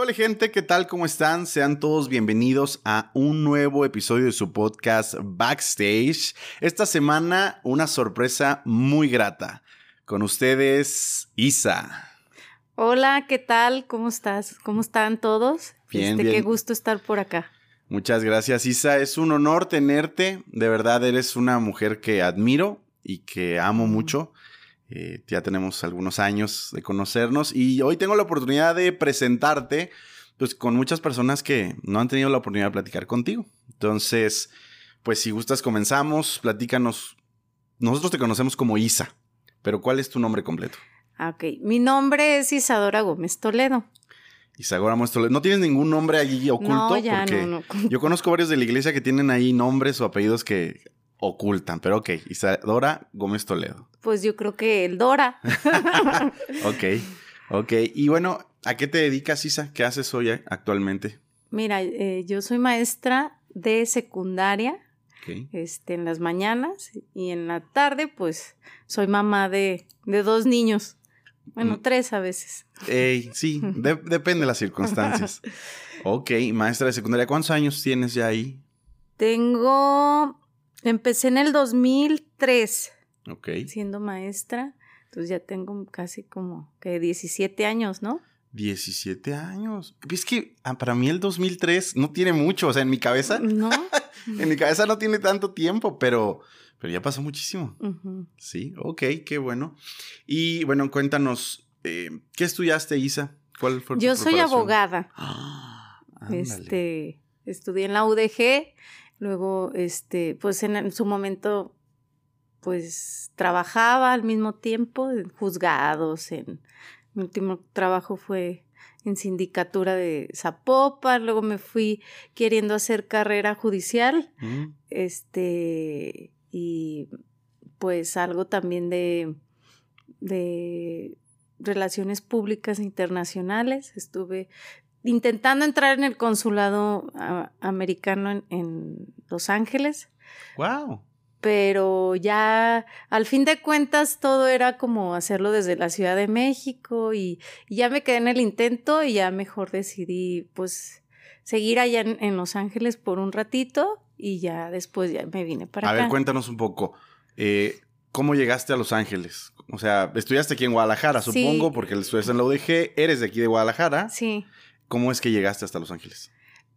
Hola gente? ¿Qué tal? ¿Cómo están? Sean todos bienvenidos a un nuevo episodio de su podcast Backstage. Esta semana una sorpresa muy grata. Con ustedes, Isa. Hola, ¿qué tal? ¿Cómo estás? ¿Cómo están todos? Bien, Este, bien. Qué gusto estar por acá. Muchas gracias, Isa. Es un honor tenerte. De verdad, eres una mujer que admiro y que amo mucho. Eh, ya tenemos algunos años de conocernos y hoy tengo la oportunidad de presentarte pues, con muchas personas que no han tenido la oportunidad de platicar contigo. Entonces, pues si gustas, comenzamos. Platícanos. Nosotros te conocemos como Isa, pero ¿cuál es tu nombre completo? Ah, Ok, mi nombre es Isadora Gómez Toledo. Isadora Muestro. ¿No tienes ningún nombre allí oculto? no, ya Porque no, no. Yo conozco varios de la iglesia que tienen ahí nombres o apellidos que ocultan, pero ok, Isadora Gómez Toledo. Pues yo creo que el Dora. Ok, ok. Y bueno, ¿a qué te dedicas, Isa? ¿Qué haces hoy eh, actualmente? Mira, eh, yo soy maestra de secundaria Ok. este, en las mañanas y en la tarde, pues soy mamá de, de dos niños. Bueno, Mm. tres a veces. Ey, sí, de- depende de las circunstancias. Ok, maestra de secundaria, ¿cuántos años tienes ya ahí? Tengo. Empecé en el 2003 Ok. siendo maestra. Entonces ya tengo casi como que 17 años, ¿no? 17 años. Es que ah, para mí el 2003 no tiene mucho, o sea, en mi cabeza, ¿No? en mi cabeza no tiene tanto tiempo, pero, pero ya pasó muchísimo. Sí, ok, qué bueno. Y bueno, cuéntanos, eh, ¿qué estudiaste, Isa? ¿Cuál fue tu Yo soy abogada. Ah. Este, estudié en la UDG, luego, este, pues en, su momento, pues trabajaba al mismo tiempo en juzgados, en mi último trabajo fue en sindicatura de Zapopan, luego me fui queriendo hacer carrera judicial, Mm, este, y pues algo también de, de relaciones públicas internacionales. Estuve intentando entrar en el consulado americano en, en Los Ángeles, Wow. pero ya al fin de cuentas todo era como hacerlo desde la Ciudad de México y, y ya me quedé en el intento y ya mejor decidí pues seguir allá en, en Los Ángeles por un ratito y ya después ya me vine para A acá. ver, cuéntanos un poco. eh, ¿Cómo llegaste a Los Ángeles? O sea, estudiaste aquí en Guadalajara, Sí. supongo, porque estudiaste en la UDG, eres de aquí de Guadalajara. Sí. ¿Cómo es que llegaste hasta Los Ángeles?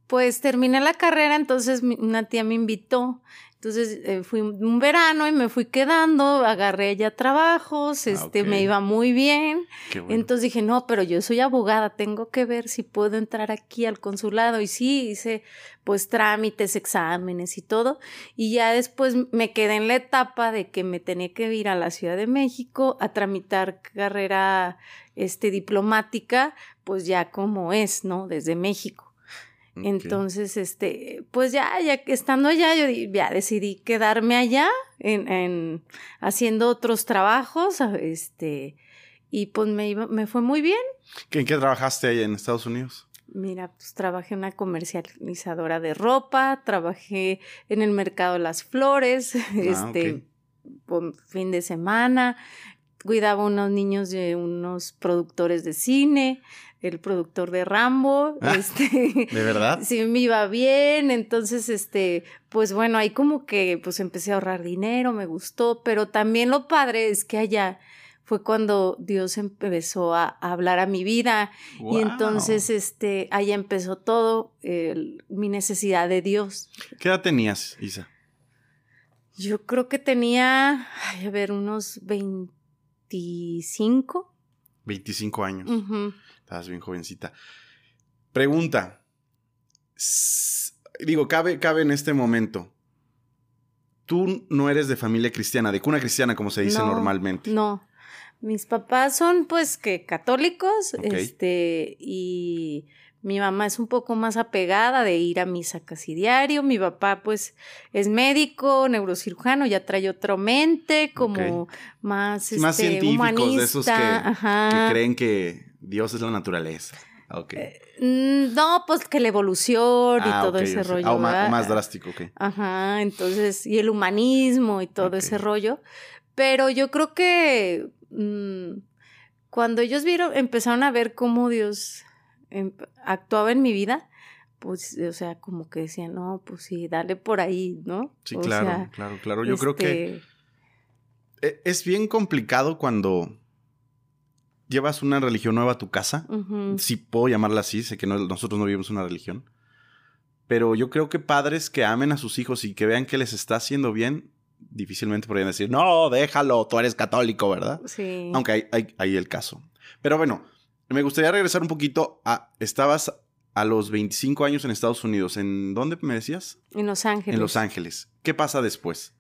Pues terminé la carrera, entonces una tía me invitó. Entonces eh, fui un verano y me fui quedando, agarré ya trabajos, este, ok. me iba muy bien. Bueno. Entonces dije, no, pero yo soy abogada, tengo que ver si puedo entrar aquí al consulado. Y sí, hice pues trámites, exámenes y todo. Y ya después me quedé en la etapa de que me tenía que ir a la Ciudad de México a tramitar carrera este, diplomática, pues ya como es, ¿no? Desde México. Entonces, este, pues ya, ya estando allá, yo ya decidí quedarme allá en, en- haciendo otros trabajos, a- este, y pues me iba, me fue muy bien. ¿En qué trabajaste ahí en Estados Unidos? Mira, pues trabajé en una comercializadora de ropa, trabajé en el mercado de las flores, este, por fin de semana, cuidaba unos niños de unos productores de cine, el productor de Rambo, Ah, este, ¿De verdad? sí me iba bien, entonces este, pues bueno, ahí como que pues empecé a ahorrar dinero, me gustó, pero también lo padre es que allá fue cuando Dios empezó a, a hablar a mi vida y entonces este, allá empezó todo, mi necesidad de Dios. ¿Qué edad tenías, Isa? Yo creo que tenía, ay, a ver, unos 25. 25 años. Estabas bien jovencita. Pregunta. Digo, cabe, cabe en este momento. Tú no eres de familia cristiana, de cuna cristiana, como se dice No, normalmente. No. Mis papás son pues que católicos, este, y mi mamá es un poco más apegada de ir a misa casi diario. Mi papá, pues, es médico, neurocirujano, ya trae otra mente, como más, más este, científicos, de esos que, creen que Dios es la naturaleza. Okay. Eh, mm, no, pues que la evolución y ah, todo ese rollo. Ah, más, drástico, ok. Ajá, entonces, y el humanismo y todo ese rollo. Pero yo creo que mm, cuando ellos vieron, empezaron a ver cómo Dios Em, actuaba en mi vida, pues, o sea, como que decía, no, pues sí, dale por ahí, ¿no? Sí, claro, claro, claro. Yo creo que este e, es bien complicado cuando llevas una religión nueva a tu casa. Si puedo llamarla así, sé que nosotros no vivimos una religión. Pero yo creo que padres que amen a sus hijos y que vean que les está haciendo bien, difícilmente podrían decir, no, déjalo, tú eres católico, ¿verdad? Sí. Aunque hay, hay, hay el caso. Pero bueno, me gustaría regresar un poquito a. Estabas a los 25 años en Estados Unidos. ¿En dónde me decías? En Los Ángeles. En Los Ángeles. ¿Qué pasa después?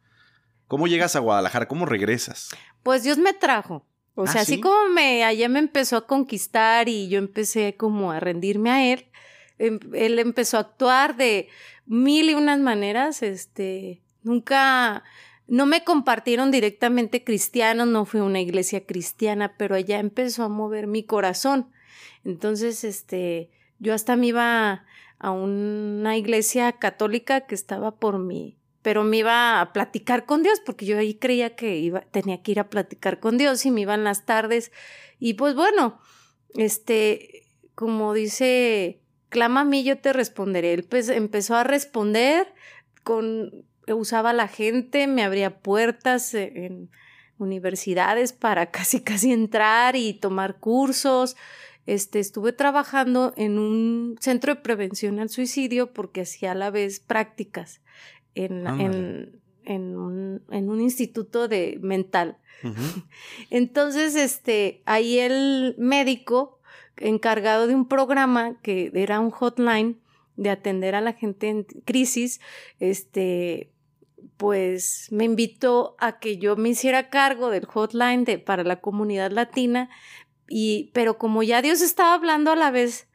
¿Cómo llegas a Guadalajara? ¿Cómo regresas? Pues Dios me trajo. O sea, ¿Ah, así como me allá me empezó a conquistar y yo empecé como a rendirme a él, em, él empezó a actuar de mil y unas maneras, este, nunca no me compartieron directamente cristianos, no fue una iglesia cristiana, pero allá empezó a mover mi corazón. Entonces, este, yo hasta me iba a una iglesia católica que estaba por mí, pero me iba a platicar con Dios, porque yo ahí creía que iba, tenía que ir a platicar con Dios y me iban las tardes. Y pues bueno, este, como dice, clama a mí, yo te responderé. Él pues empezó a responder con usaba la gente, me abría puertas en universidades para casi casi entrar y tomar cursos. Este, estuve trabajando en un centro de prevención al suicidio porque hacía a la vez prácticas en, en, en, un, en un, instituto de mental. Entonces, este, ahí el médico encargado de un programa que era un hotline de atender a la gente en crisis, este, pues me invitó a que yo me hiciera cargo del hotline de, para la comunidad latina y pero como ya Dios estaba hablando a la vez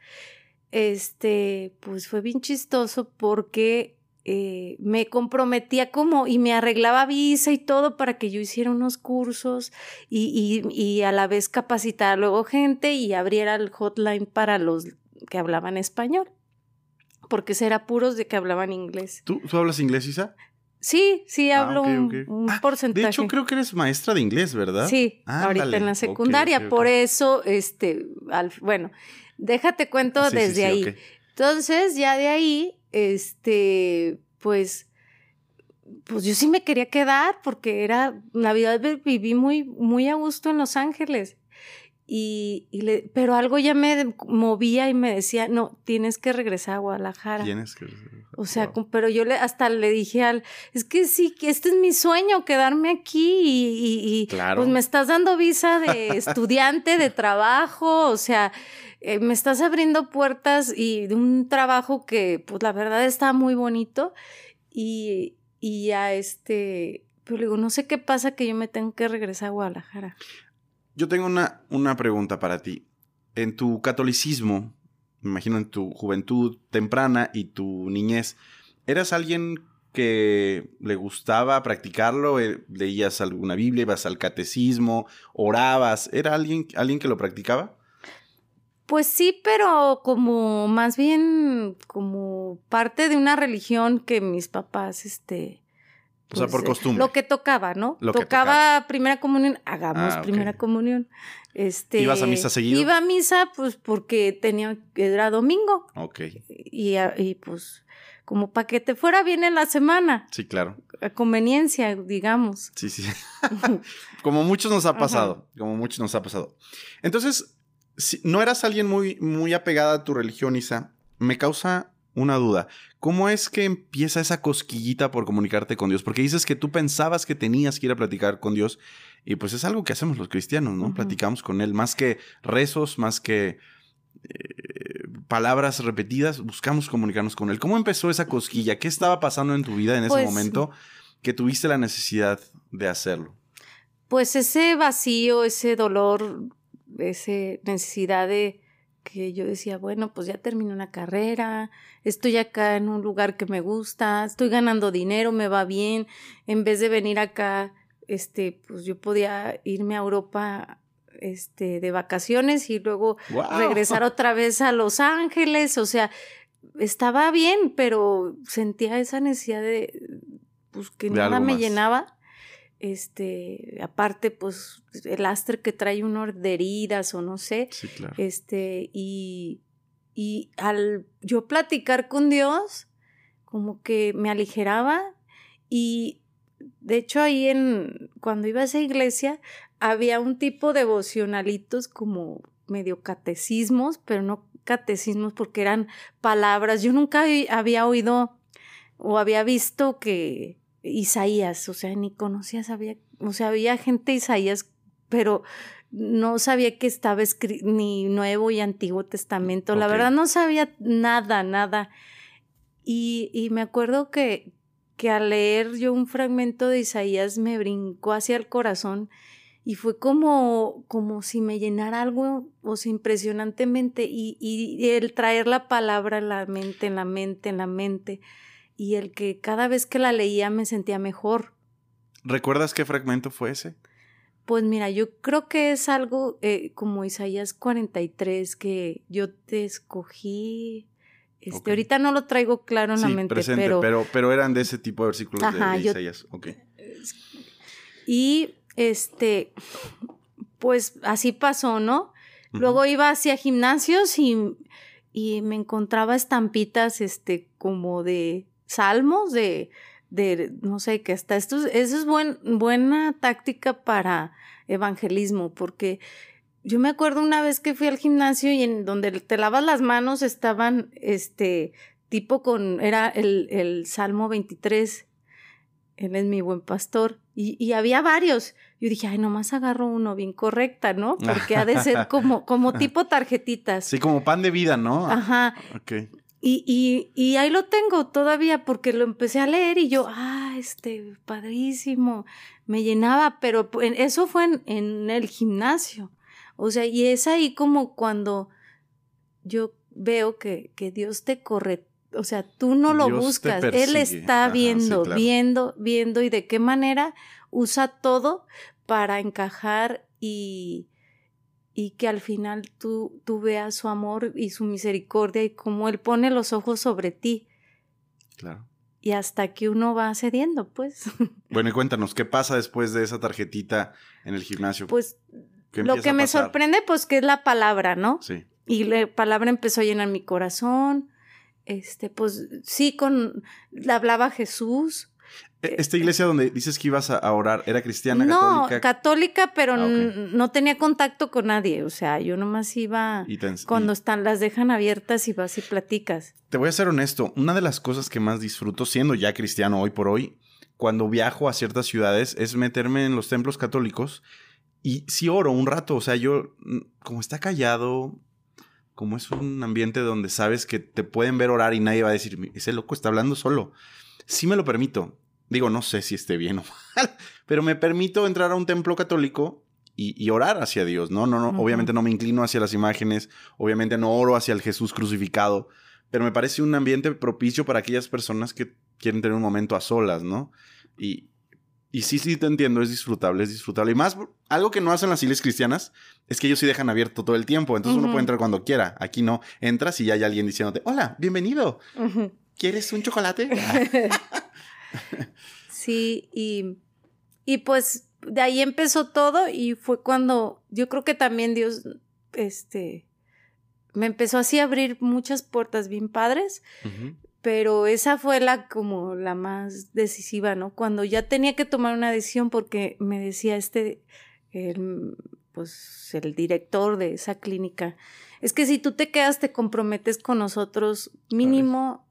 este pues fue bien chistoso porque eh, me comprometía como y me arreglaba visa y todo para que yo hiciera unos cursos y, y, y a la vez capacitara luego gente y abriera el hotline para los que hablaban español porque será puros de que hablaban inglés. ¿Tú, ¿tú hablas inglés, Isa? Sí, sí, ah, hablo un, ah, porcentaje. De hecho, creo que eres maestra de inglés, ¿verdad? Sí, ahorita en la secundaria. por eso, este, bueno, déjate cuento ah, desde ahí. Entonces, ya de ahí, este, pues, pues yo sí me quería quedar porque era, Navidad viví muy, muy a gusto en Los Ángeles. Y, y le, pero algo ya me movía y me decía, no, tienes que regresar a Guadalajara. Tienes que O sea, pero yo le, hasta le dije al, es que sí, que este es mi sueño, quedarme aquí y, y, pues me estás dando visa de estudiante, de trabajo, o sea, eh, me estás abriendo puertas y de un trabajo que, pues la verdad está muy bonito y, y a este, pero digo, no sé qué pasa que yo me tengo que regresar a Guadalajara. Yo tengo una, una pregunta para ti. En tu catolicismo, me imagino en tu juventud temprana y tu niñez, ¿eras alguien que le gustaba practicarlo? Eh, ¿Leías alguna Biblia? ¿Ibas al catecismo? ¿Orabas? ¿Era alguien, alguien que lo practicaba? Pues sí, pero como más bien como parte de una religión que mis papás, este, o sea, por pues, costumbre. Lo que tocaba, ¿no? Lo tocaba, primera comunión, hagamos ah, primera comunión. Este, ¿Ibas a misa seguido? Iba a misa, pues, porque tenía, era domingo. Ok. Y, y pues, como para que te fuera bien en la semana. Sí, claro. A conveniencia, digamos. Sí, sí. como muchos nos ha pasado. Como muchos nos ha pasado. Entonces, si no eras alguien muy, muy apegada a tu religión, Isa, me causa una duda. ¿Cómo es que empieza esa cosquillita por comunicarte con Dios? Porque dices que tú pensabas que tenías que ir a platicar con Dios y pues es algo que hacemos los cristianos, ¿no? Platicamos con Él, más que rezos, más que eh, palabras repetidas, buscamos comunicarnos con Él. ¿Cómo empezó esa cosquilla? ¿Qué estaba pasando en tu vida en ese pues momento que tuviste la necesidad de hacerlo? pues ese vacío, ese dolor, esa necesidad de que yo decía, bueno, pues ya terminé una carrera, estoy acá en un lugar que me gusta, estoy ganando dinero, me va bien, en vez de venir acá, este, pues yo podía irme a Europa este, de vacaciones y luego regresar otra vez a Los Ángeles, o sea, estaba bien, pero sentía esa necesidad de, pues que nada me llenaba este, aparte, pues, el astre que trae uno de heridas o no sé. Sí, claro. Este, y, y al yo platicar con Dios, como que me aligeraba y de hecho ahí en, cuando iba a esa iglesia, había un tipo de devocionalitos como medio catecismos, pero no catecismos porque eran palabras. Yo nunca había oído o había visto que Isaías, o sea, ni conocía, sabía, o sea, había gente Isaías, pero no sabía que estaba ni Nuevo y Antiguo Testamento, la verdad no sabía nada, nada. Y, y me acuerdo que, que al leer yo un fragmento de Isaías me brincó hacia el corazón y fue como, como si me llenara algo, o sea, impresionantemente, y, y el traer la palabra en la mente, en la mente, en la mente y el que cada vez que la leía me sentía mejor. ¿Recuerdas qué fragmento fue ese? Pues mira, yo creo que es algo eh, como Isaías 43, que yo te escogí. Este, Ahorita no lo traigo claro en la mente, pero, pero, pero... eran de ese tipo de versículos de, Isaías. Y este, pues así pasó, ¿no? Luego iba hacia gimnasios y, y me encontraba estampitas, este, como de salmos de, de no sé, que hasta esto, eso es buen, buena táctica para evangelismo, porque yo me acuerdo una vez que fui al gimnasio y en donde te lavas las manos estaban, este, tipo con, era el, el Salmo 23, él es mi buen pastor, y, y, había varios. Yo dije, ay, nomás agarro uno bien correcta, ¿no? Porque ha de ser como, como tipo tarjetitas. Sí, como pan de vida, ¿no? Ajá. Ok. Y, y, y, ahí lo tengo todavía porque lo empecé a leer y yo, ah, este, padrísimo, me llenaba, pero eso fue en, en el gimnasio. O sea, y es ahí como cuando yo veo que, que Dios te corre, o sea, tú no lo buscas, Él está viendo, viendo, viendo y de qué manera usa todo para encajar y, y que al final tú, tú veas su amor y su misericordia y cómo Él pone los ojos sobre ti. Claro. Y hasta que uno va cediendo, pues. Bueno, y cuéntanos, ¿qué pasa después de esa tarjetita en el gimnasio? Pues lo que me sorprende, pues, que es la palabra, ¿no? Sí. Y la palabra empezó a llenar mi corazón. Este, pues sí, con, le hablaba Jesús, ¿Esta iglesia donde dices que ibas a orar era cristiana, católica? No, católica, pero ah, no tenía contacto con nadie. O sea, yo nomás iba cuando están, las dejan abiertas y vas y platicas. Te voy a ser honesto, una de las cosas que más disfruto siendo ya cristiano hoy por hoy, cuando viajo a ciertas ciudades, es meterme en los templos católicos y sí oro un rato. O sea, yo, como está callado, como es un ambiente donde sabes que te pueden ver orar y nadie va a decir, ese loco está hablando solo. Sí me lo permito Digo, no sé si esté bien o mal, pero me permito entrar a un templo católico y, orar hacia Dios, ¿no? No, no, obviamente no me inclino hacia las imágenes, obviamente no oro hacia el Jesús crucificado, pero me parece un ambiente propicio para aquellas personas que quieren tener un momento a solas, ¿no? Y, y sí, sí te entiendo, es disfrutable, es disfrutable. Y más, algo que no hacen las iglesias cristianas es que ellos sí dejan abierto todo el tiempo, entonces uno puede entrar cuando quiera. Aquí no, entras y ya hay alguien diciéndote, hola, bienvenido. ¿Quieres un chocolate? sí, y, y pues de ahí empezó todo y fue cuando yo creo que también Dios, este, me empezó así a abrir muchas puertas bien padres, pero esa fue la como la más decisiva, ¿no? Cuando ya tenía que tomar una decisión porque me decía este, el, pues el director de esa clínica, es que si tú te quedas te comprometes con nosotros mínimo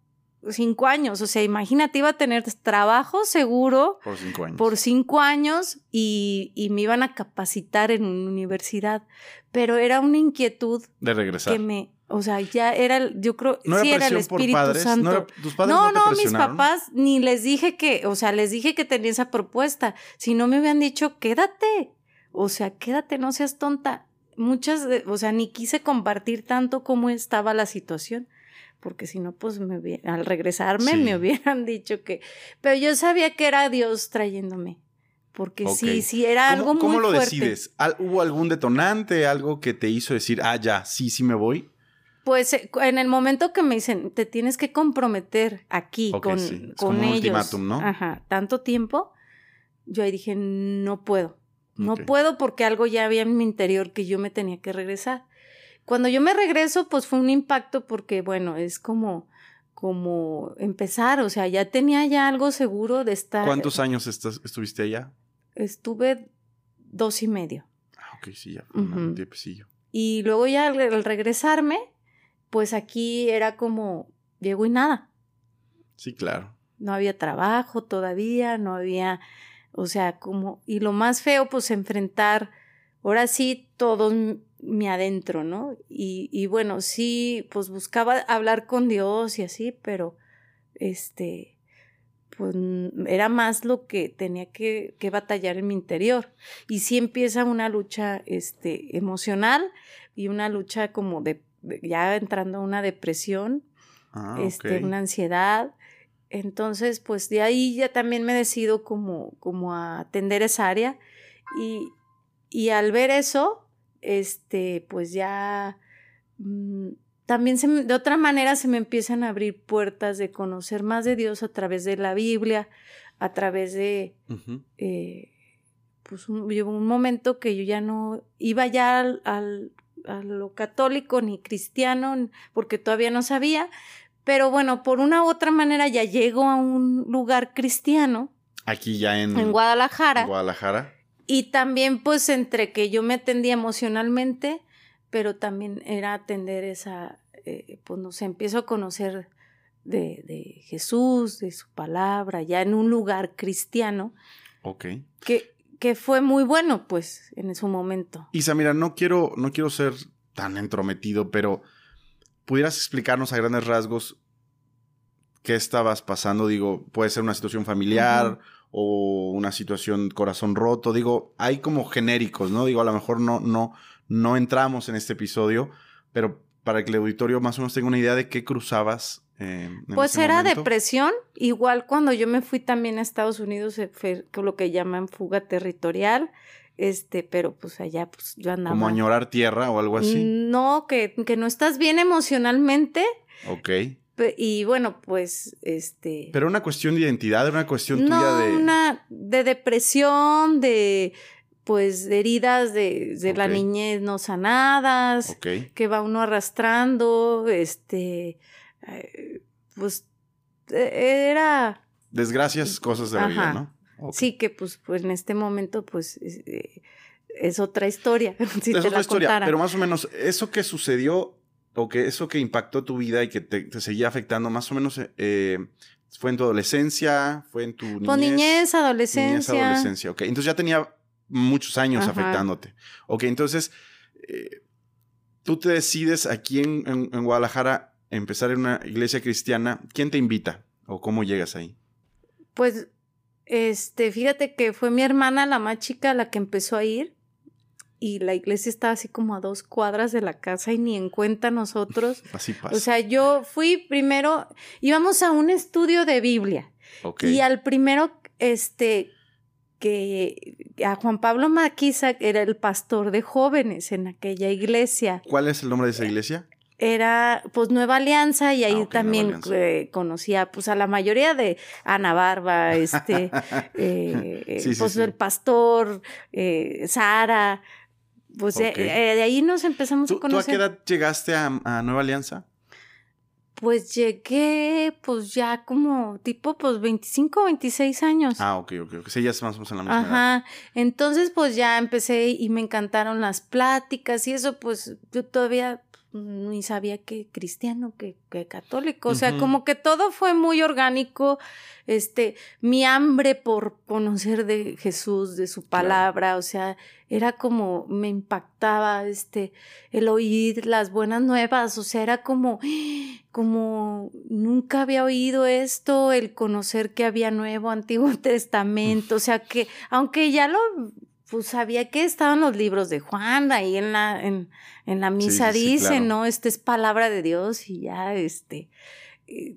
cinco años. O sea, imagínate, iba a tener trabajo seguro. Por cinco años. Por cinco años y, y me iban a capacitar en una universidad. Pero era una inquietud. De regresar. Que me, O sea, ya era, yo creo, ¿No era sí era el Espíritu padres? Santo. ¿No era- tus padres no, no te no, mis papás ni les dije que, o sea, les dije que tenía esa propuesta. Si no me hubieran dicho, quédate. O sea, quédate, no seas tonta. Muchas, de- o sea, ni quise compartir tanto cómo estaba la situación. Porque si no, pues me hubie- al regresarme Sí. me hubieran dicho que. Pero yo sabía que era Dios trayéndome. Porque Ok. sí, sí, era algo ¿Cómo, muy cómo lo fuerte. decides? ¿Al- ¿Hubo algún detonante, algo que te hizo decir, ah, ya, sí, sí me voy? Pues eh, en el momento que me dicen, te tienes que comprometer aquí con, sí. Es con como un ellos. ultimátum, ¿no? Ajá, tanto tiempo, yo ahí dije, no puedo. No puedo porque algo ya había en mi interior que yo me tenía que regresar. Cuando yo me regreso, pues fue un impacto porque, bueno, es como, como empezar, o sea, ya tenía ya algo seguro de estar. ¿Cuántos años estás- estuviste allá? Estuve dos y medio. Ah, ok, sí, ya fue un tiempecillo. Y luego ya al, al regresarme, pues aquí era como, llego y nada. Sí, claro. No había trabajo todavía, no había, o sea, como, y lo más feo, pues enfrentar, ahora sí, todo mi adentro, ¿no? Y, y bueno, sí, pues buscaba hablar con Dios y así, pero, este, pues era más lo que tenía que, que batallar en mi interior. Y sí empieza una lucha, este, emocional y una lucha como de, ya entrando a una depresión Ah, este, una ansiedad. Entonces, pues de ahí ya también me decido como, como a atender esa área. Y, y al ver eso, este, pues ya mm, también se de otra manera se me empiezan a abrir puertas de conocer más de Dios a través de la Biblia, a través de, eh, pues un, un momento que yo ya no iba ya al, al- a lo católico ni cristiano, porque todavía no sabía, pero bueno, por una u otra manera ya llego a un lugar cristiano. Aquí ya en, en Guadalajara. En Guadalajara. Y también pues entre que yo me atendía emocionalmente, pero también era atender esa, eh, pues no sé, empiezo a conocer de, de Jesús, de su palabra, ya en un lugar cristiano, Ok. que, que fue muy bueno, pues, en su momento. Isa, mira, no quiero, no quiero ser tan entrometido, pero ¿pudieras explicarnos a grandes rasgos qué estabas pasando? Digo, puede ser una situación familiar. O una situación corazón roto. Digo, hay como genéricos, ¿no? Digo, a lo mejor no, no, no entramos en este episodio, pero para que el auditorio más o menos tenga una idea de qué cruzabas. eh, en Pues ese era momento. depresión, igual cuando yo me fui también a Estados Unidos, eh, fue lo que llaman fuga territorial, este, pero pues allá pues yo andaba... Como añorar tierra o algo así. No, que, que no estás bien emocionalmente Ok. Y bueno, pues este... Pero una cuestión de identidad, era una cuestión no, tuya de. una de depresión, de pues de heridas de, de la niñez no sanadas, Ok. que va uno arrastrando, este, eh, pues eh, era, Desgracias, cosas de la vida. ¿no? Sí que pues, pues en este momento pues es, eh, es otra historia, si es te otra la historia, contara. pero más o menos, eso que sucedió o que eso que impactó tu vida y que te, te seguía afectando, más o menos eh, fue en tu adolescencia, fue en tu niñez. Pues niñez, adolescencia. Niñez, adolescencia, ok. Entonces ya tenía muchos años Ajá. afectándote. Ok, entonces eh, tú te decides aquí en, en- en Guadalajara empezar en una iglesia cristiana. ¿Quién te invita o cómo llegas ahí? Pues, este, fíjate que fue mi hermana, la más chica, la que empezó a ir. Y la iglesia estaba así como a dos cuadras de la casa y ni en cuenta nosotros. Así pasa. O sea, yo fui primero, íbamos a un estudio de Biblia. Y al primero, este, que a Juan Pablo Maquiza era el pastor de jóvenes en aquella iglesia. ¿Cuál es el nombre de esa iglesia? Era pues Nueva Alianza y ahí Ah, también eh, conocía pues a la mayoría de Ana Barba, este, eh, Sí, sí, pues sí. el pastor, eh, Sara, pues de- eh, de ahí nos empezamos ¿Tú, a tú a conocer. qué edad llegaste a, a Nueva Alianza? Pues llegué pues ya como tipo pues 25, 26 años. Ah, ok, ok. ok. Sí, ya estamos en la misma edad. Ajá, entonces pues ya empecé y me encantaron las pláticas y eso pues yo todavía ni sabía que cristiano, que, que católico. O sea, como que todo fue muy orgánico. Este, mi hambre por conocer de Jesús, de su palabra, o sea, era como me impactaba este el oír las buenas nuevas, o sea, era como como nunca había oído esto, el conocer que había Nuevo Antiguo Testamento, o sea, que aunque ya lo pues sabía que estaban los libros de Juan, ahí en la, en, en la misa dice, ¿no? Esta es palabra de Dios y ya, este,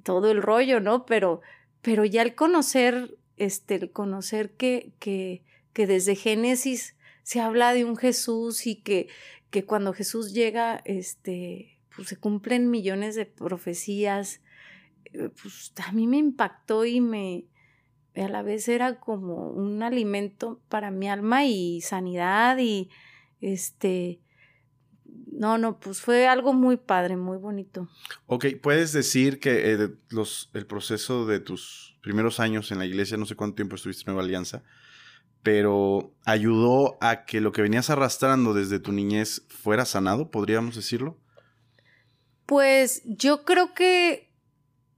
todo el rollo, ¿no? Pero, pero ya el conocer, este, el conocer que, que, que desde Génesis se habla de un Jesús y que, que cuando Jesús llega, este, pues se cumplen millones de profecías, eh, pues a mí me impactó y me, a la vez era como un alimento para mi alma y sanidad y este no, no, pues fue algo muy padre, muy bonito. Ok, puedes decir que eh, los, el proceso de tus primeros años en la iglesia, no sé cuánto tiempo estuviste en Nueva Alianza, pero ayudó a que lo que venías arrastrando desde tu niñez fuera sanado, podríamos decirlo. Pues yo creo que,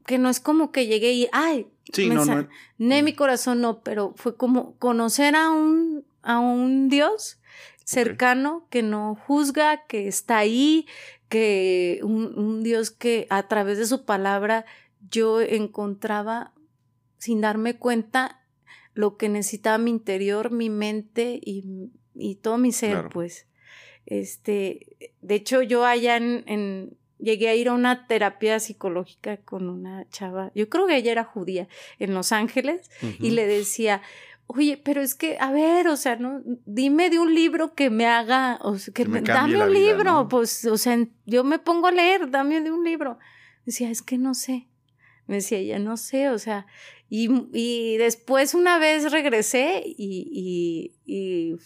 que no es como que llegué y, ay, Sí, no, no. Ne mi corazón no, pero fue como conocer a un, a un Dios cercano que no juzga, que está ahí, que un, un, Dios que a través de su palabra yo encontraba sin darme cuenta lo que necesitaba mi interior, mi mente y, y todo mi ser, pues. Este, de hecho, yo allá en, llegué a ir a una terapia psicológica con una chava, yo creo que ella era judía, en Los Ángeles, y le decía, oye, pero es que, a ver, o sea, no, dime de un libro que me haga, o sea, que, me, dame un libro, pues, o sea, yo me pongo a leer, dame de un libro. Decía, es que no sé. Me decía ella, no sé, o sea, y, y después una vez regresé y, y, y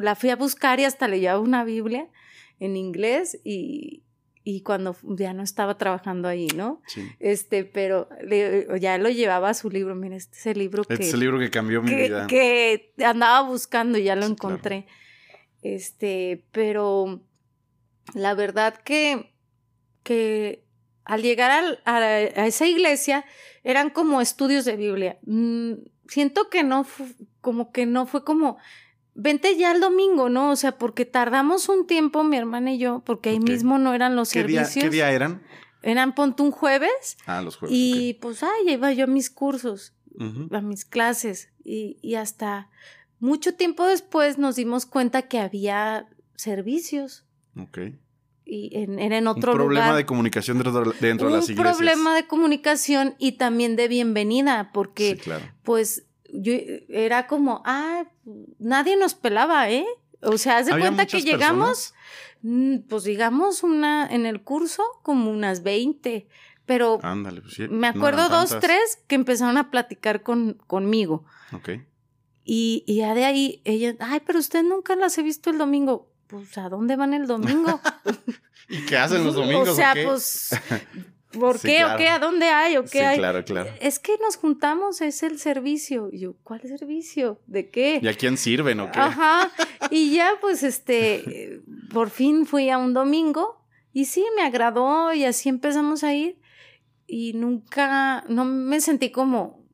la fui a buscar y hasta le llevaba una Biblia en inglés y, y cuando ya no estaba trabajando ahí, ¿no? Sí. Este, pero ya lo llevaba a su libro, mira, este es el libro que... Este es el libro que cambió mi vida. Que andaba buscando y ya lo encontré. Este, pero la verdad que, que al llegar a, esa iglesia eran como estudios de Biblia. Mm, siento que no, como que no fue como vente ya el domingo, ¿no? O sea, porque tardamos un tiempo, mi hermana y yo, porque ahí mismo no eran los ¿Qué servicios. Día, ¿Qué día eran? Eran ponte un jueves. Ah, los jueves. Y pues, ay, iba yo a mis cursos, a mis clases. Y, y hasta mucho tiempo después nos dimos cuenta que había servicios. Ok. Y en, era en otro. Un problema de comunicación dentro, de las iglesias. Un problema de comunicación y también de bienvenida, porque sí, claro. pues yo era como, ah, nadie nos pelaba, ¿eh? O sea, haz de cuenta que llegamos, mm, pues digamos, una, en el curso, como unas 20, pero Ándale, pues me acuerdo dos, tres que empezaron a platicar con, conmigo. Ok. Y, y ya de ahí, ella, ay, pero usted nunca las he visto el domingo. Pues, ¿a dónde van el domingo? ¿Y qué hacen los domingos? O sea, pues ¿Por qué? ¿O qué? ¿A dónde hay? ¿O qué sí, hay? claro, claro. Es que nos juntamos, es el servicio. Y yo, ¿cuál servicio? ¿De qué? ¿Y a quién sirven o qué? Ajá. Y ya, pues, este, por fin fui a un domingo y sí, me agradó y así empezamos a ir. Y nunca, no me sentí como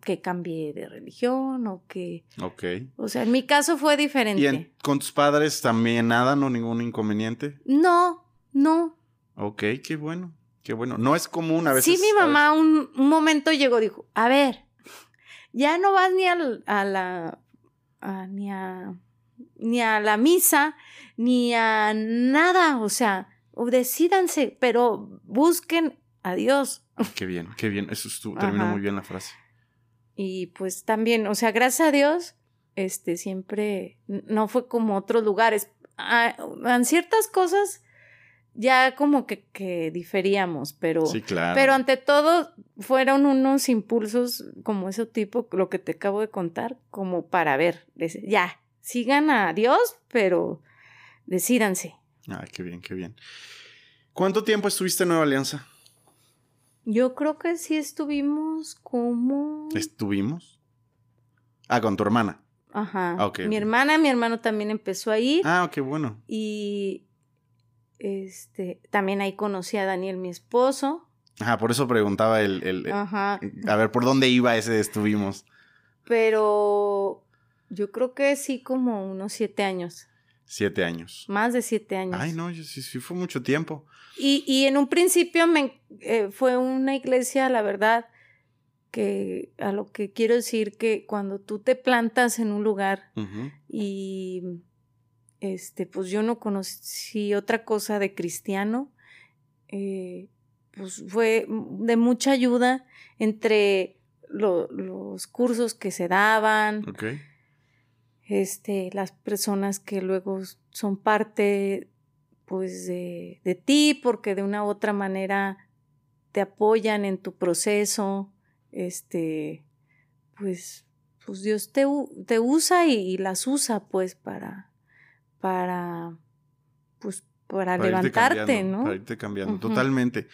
que cambié de religión o que... Ok. O sea, en mi caso fue diferente. ¿Y con tus padres también nada, no ningún inconveniente? No, no. Ok, qué bueno. Qué bueno. No es común a veces. Sí, mi mamá un, momento llegó, dijo, a ver, ya no vas ni a la, ni a ni a la misa, ni a nada, o sea, decídanse, pero busquen a Dios. qué bien, qué bien, eso estuvo, terminó muy bien la frase. Y pues también, o sea, gracias a Dios, este, siempre, no fue como otros lugares. Ah, en ciertas cosas ya como que, que diferíamos, pero, sí, claro. pero ante todo fueron unos impulsos como ese tipo, lo que te acabo de contar, como para ver, ya, sigan a Dios, pero decídanse. Ay, qué bien, qué bien. ¿Cuánto tiempo estuviste en Nueva Alianza? Yo creo que sí estuvimos como... ¿Estuvimos? Ah, con tu hermana. Ajá. Ah, okay. Mi hermana, mi hermano también empezó a ir. Ah, qué bueno. Y Este, también ahí conocí a Daniel, mi esposo. Ajá, por eso preguntaba el, el- Ajá. a ver por dónde iba ese estuvimos. Pero yo creo que sí como unos siete años. Siete años. Más de siete años. Ay, no, sí, sí fue mucho tiempo. Y, y en un principio me, eh, fue una iglesia, la verdad, que a lo que quiero decir que cuando tú te plantas en un lugar y este, pues yo no conocí otra cosa de cristiano, eh, pues fue de mucha ayuda entre lo- los cursos que se daban, este, las personas que luego son parte pues de, de ti porque de una u otra manera te apoyan en tu proceso, este, pues, pues Dios te, te usa y, y las usa pues para, para, pues, para, levantarte, ¿no? Para irte cambiando, totalmente.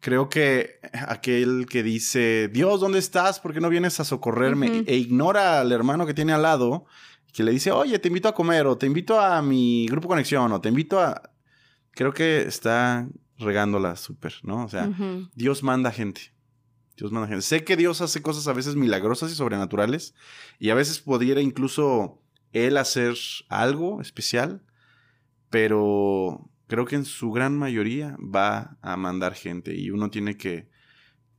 Creo que aquel que dice, Dios, ¿dónde estás? ¿Por qué no vienes a socorrerme? E ignora al hermano que tiene al lado, que le dice, oye, te invito a comer, o te invito a mi grupo conexión, o te invito a... Creo que está regándola súper, ¿no? O sea. Dios manda gente. Dios manda gente. Sé que Dios hace cosas a veces milagrosas y sobrenaturales, y a veces pudiera incluso Él hacer algo especial, pero creo que en su gran mayoría va a mandar gente y uno tiene que,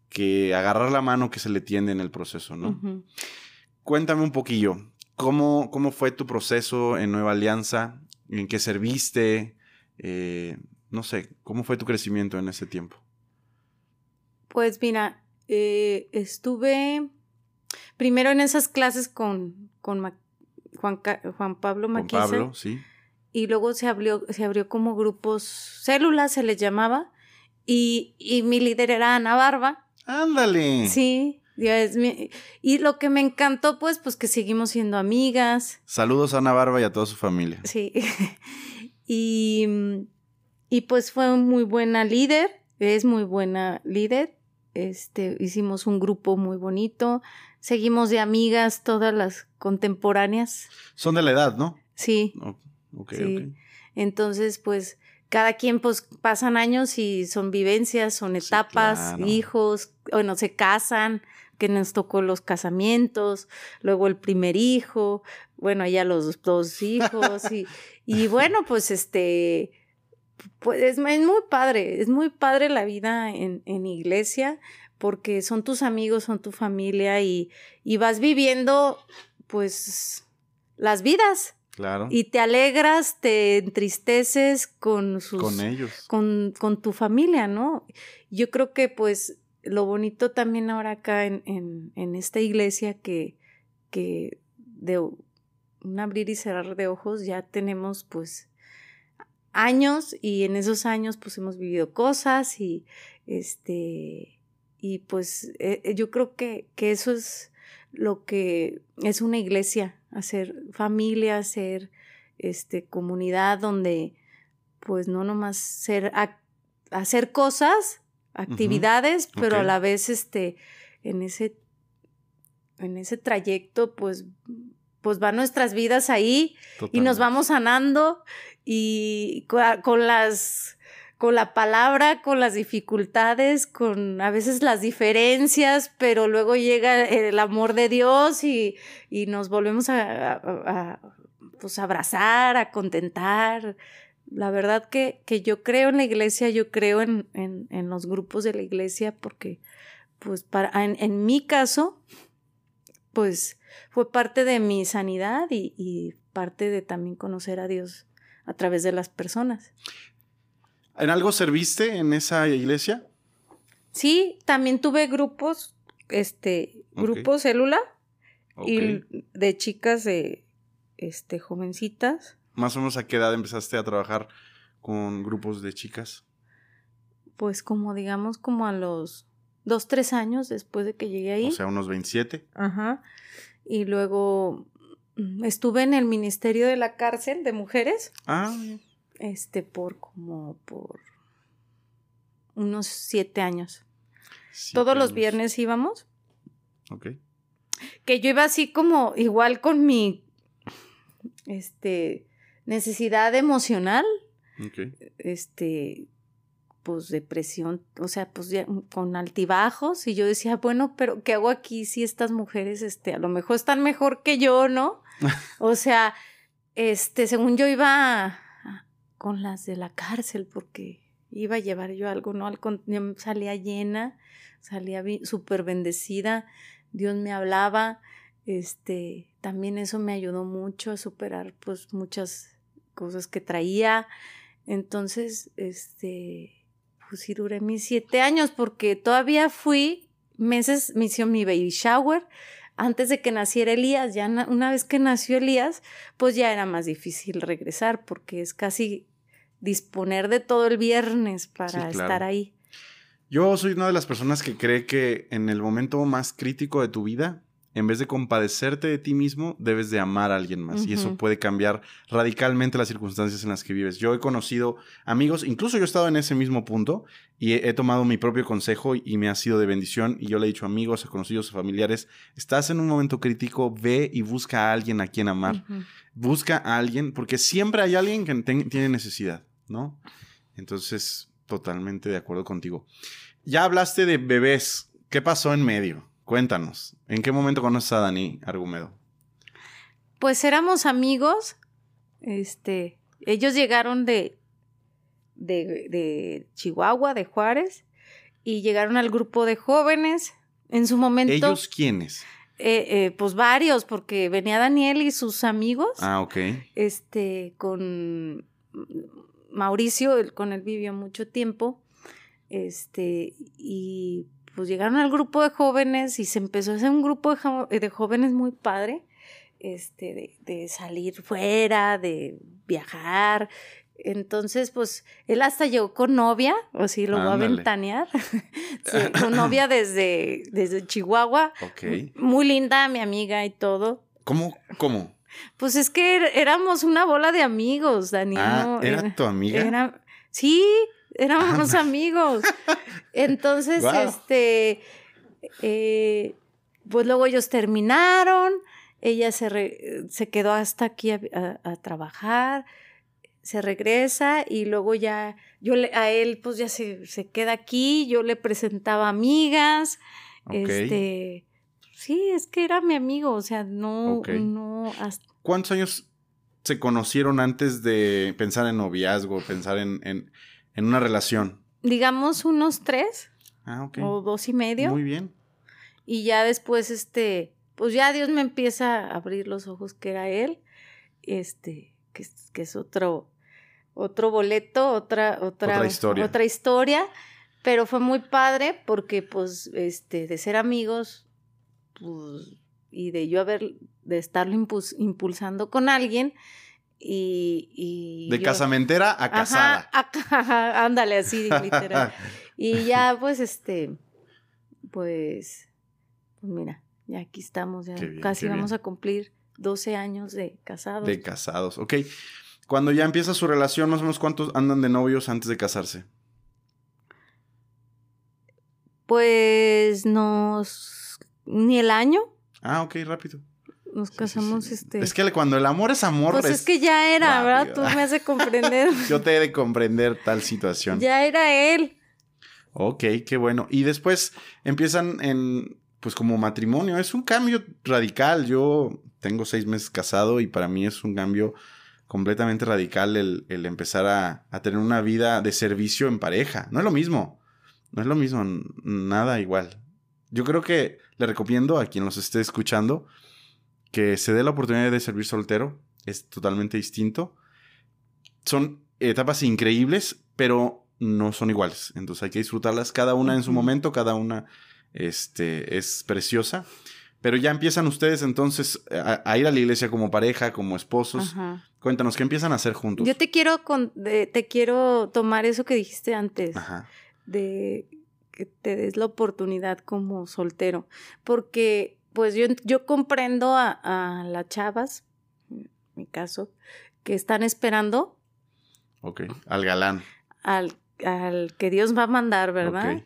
que agarrar la mano que se le tiende en el proceso, ¿no? Cuéntame un poquillo, ¿cómo, ¿cómo fue tu proceso en Nueva Alianza? ¿En qué serviste? Eh, no sé, ¿cómo fue tu crecimiento en ese tiempo? Pues mira, eh, estuve primero en esas clases con, con Juan, Pablo Con Maquise Pablo, sí. y luego se abrió, se abrió como grupos, células se les llamaba, y, y mi líder era Ana Barba, Ándale. sí, ya es mi- y lo que me encantó pues, pues que seguimos siendo amigas, Saludos a Ana Barba y a toda su familia. sí, y, y pues fue muy buena líder, es muy buena líder, este, hicimos un grupo muy bonito, seguimos de amigas todas las contemporáneas, Son de la edad, ¿no? sí, entonces pues cada quien pues pasan años y son vivencias, son Sí, etapas, claro. hijos, bueno, se casan, que nos tocó los casamientos, luego el primer hijo, bueno, ya los dos hijos y, y bueno, pues este, pues es, es muy padre, es muy padre la vida en, en iglesia porque son tus amigos, son tu familia y, y vas viviendo pues las vidas Claro. y te alegras, te entristeces con sus con ellos. con, con tu familia, ¿no? Yo creo que pues lo bonito también ahora acá en, en, en esta iglesia que, que de un abrir y cerrar de ojos ya tenemos pues años y en esos años pues hemos vivido cosas y este y pues eh, eh, yo creo que, que eso es lo que es una iglesia, hacer familia, hacer este comunidad donde pues no nomás ser ac- hacer cosas, actividades, pero a la vez este en ese en ese trayecto pues pues van nuestras vidas ahí y nos vamos sanando y co- con, las con la palabra, con las dificultades, con a veces las diferencias, pero luego llega el amor de Dios y, y nos volvemos a, a- pues, abrazar, a contentar. La verdad que, que yo creo en la iglesia, yo creo en, en, en los grupos de la iglesia porque, pues, para, en, en mi caso, pues fue parte de mi sanidad y parte de también conocer a Dios a través de las personas. ¿En algo serviste en esa iglesia? Sí, también tuve grupos, este, grupo célula y de chicas de, este, jovencitas, Más o menos a qué edad empezaste a trabajar con grupos de chicas. pues como digamos como a los dos, tres años después de que llegué ahí. O sea, unos 27. Ajá. Y luego mm, estuve en el Ministerio de la Cárcel de Mujeres. Ah, este, por como por unos siete años. siete Todos los viernes íbamos, Ok. que yo iba así como igual con mi, este, necesidad emocional, Este, pues depresión, o sea, pues ya con altibajos y yo decía, bueno, pero ¿qué hago aquí si estas mujeres, este, a lo mejor están mejor que yo, ¿no? o sea, este, según yo iba con las de la cárcel porque iba a llevar yo algo, ¿no? salía llena, salía súper bendecida, Dios me hablaba, este, también eso me ayudó mucho a superar pues muchas cosas que traía. Entonces, este, pues sí duré mis siete años porque todavía fui meses, me hizo mi baby shower antes de que naciera Elías. Ya una vez que nació Elías, pues ya era más difícil regresar porque es casi disponer de todo el viernes para estar ahí. Yo soy una de las personas que cree que en el momento más crítico de tu vida en vez de compadecerte de ti mismo, debes de amar a alguien más. Y eso puede cambiar radicalmente las circunstancias en las que vives. Yo he conocido amigos, incluso yo he estado en ese mismo punto y he, tomado mi propio consejo y me ha sido de bendición. Y yo le he dicho a amigos, a conocidos, a familiares, estás en un momento crítico, ve y busca a alguien a quien amar. Busca a alguien, porque siempre hay alguien que tiene necesidad, ¿no? Entonces, totalmente de acuerdo contigo. Ya hablaste de bebés. ¿Qué pasó en medio? Cuéntanos, ¿en qué momento conoces a Dani Argumedo? Pues éramos amigos. Este, ellos llegaron de, de, Chihuahua, de Juárez, y llegaron al grupo de jóvenes. En su momento. ¿Ellos quiénes? Eh, eh, pues varios, porque venía Daniel y sus amigos. Ah, ok. Este, con Mauricio, con él vivió mucho tiempo. Este, y pues llegaron al grupo de jóvenes y se empezó a hacer un grupo de, jóvenes muy padre, este, de, salir fuera, de viajar. Entonces, pues él hasta llegó con novia, o sí, lo voy a ventanear, con novia desde, desde Chihuahua. Muy linda, mi amiga y todo. ¿Cómo? ¿Cómo? Pues es que er, éramos una bola de amigos, Daniel. Ah, ¿era, tu amiga? Era, sí, éramos amigos. Entonces, este, eh, pues luego ellos terminaron, ella se, se quedó hasta aquí a, trabajar, se regresa y luego ya, yo le, a él pues ya se, se, queda aquí, yo le presentaba amigas, este, sí, es que era mi amigo, o sea, no, no. ¿Cuántos años se conocieron antes de pensar en noviazgo, pensar en en una relación? Digamos unos tres. Ah, ok. O dos y medio. Muy bien. Y ya después, este, pues ya Dios me empieza a abrir los ojos que era él. Este, que, que es otro, otro boleto, otra, otra, otra historia. Otra historia. Pero fue muy padre porque, pues, este, de ser amigos, pues, y de yo haber, de estarlo impulsando con alguien, y, de casamentera a casada. ándale, así, literal. y ya, pues, este, pues, pues mira, ya aquí estamos, ya casi vamos a cumplir 12 años de casados. De casados, ok. Cuando ya empieza su relación, más o menos cuántos andan de novios antes de casarse. Pues nos... ni el año. Ah, ok, rápido nos casamos este. Es que cuando el amor es amor. Pues es, que ya era, ¿verdad? Tú me has de comprender. Yo te he de comprender tal situación. Ya era él. Ok, qué bueno. Y después empiezan en, pues como matrimonio. Es un cambio radical. Yo tengo seis meses casado y para mí es un cambio completamente radical el, el empezar a, a, tener una vida de servicio en pareja. No es lo mismo. No es lo mismo, nada igual. Yo creo que le recomiendo a quien nos esté escuchando que se dé la oportunidad de servir soltero es totalmente distinto. Son etapas increíbles, pero no son iguales. Entonces hay que disfrutarlas cada una en su momento, cada una este, es preciosa. Pero ya empiezan ustedes entonces a, ir a la iglesia como pareja, como esposos. Cuéntanos, ¿qué empiezan a hacer juntos? Yo te quiero, te quiero tomar eso que dijiste antes, de que te des la oportunidad como soltero, porque pues yo, yo comprendo a, las chavas, en mi caso, que están esperando. Ok, al galán. Al, al que Dios va a mandar, ¿verdad?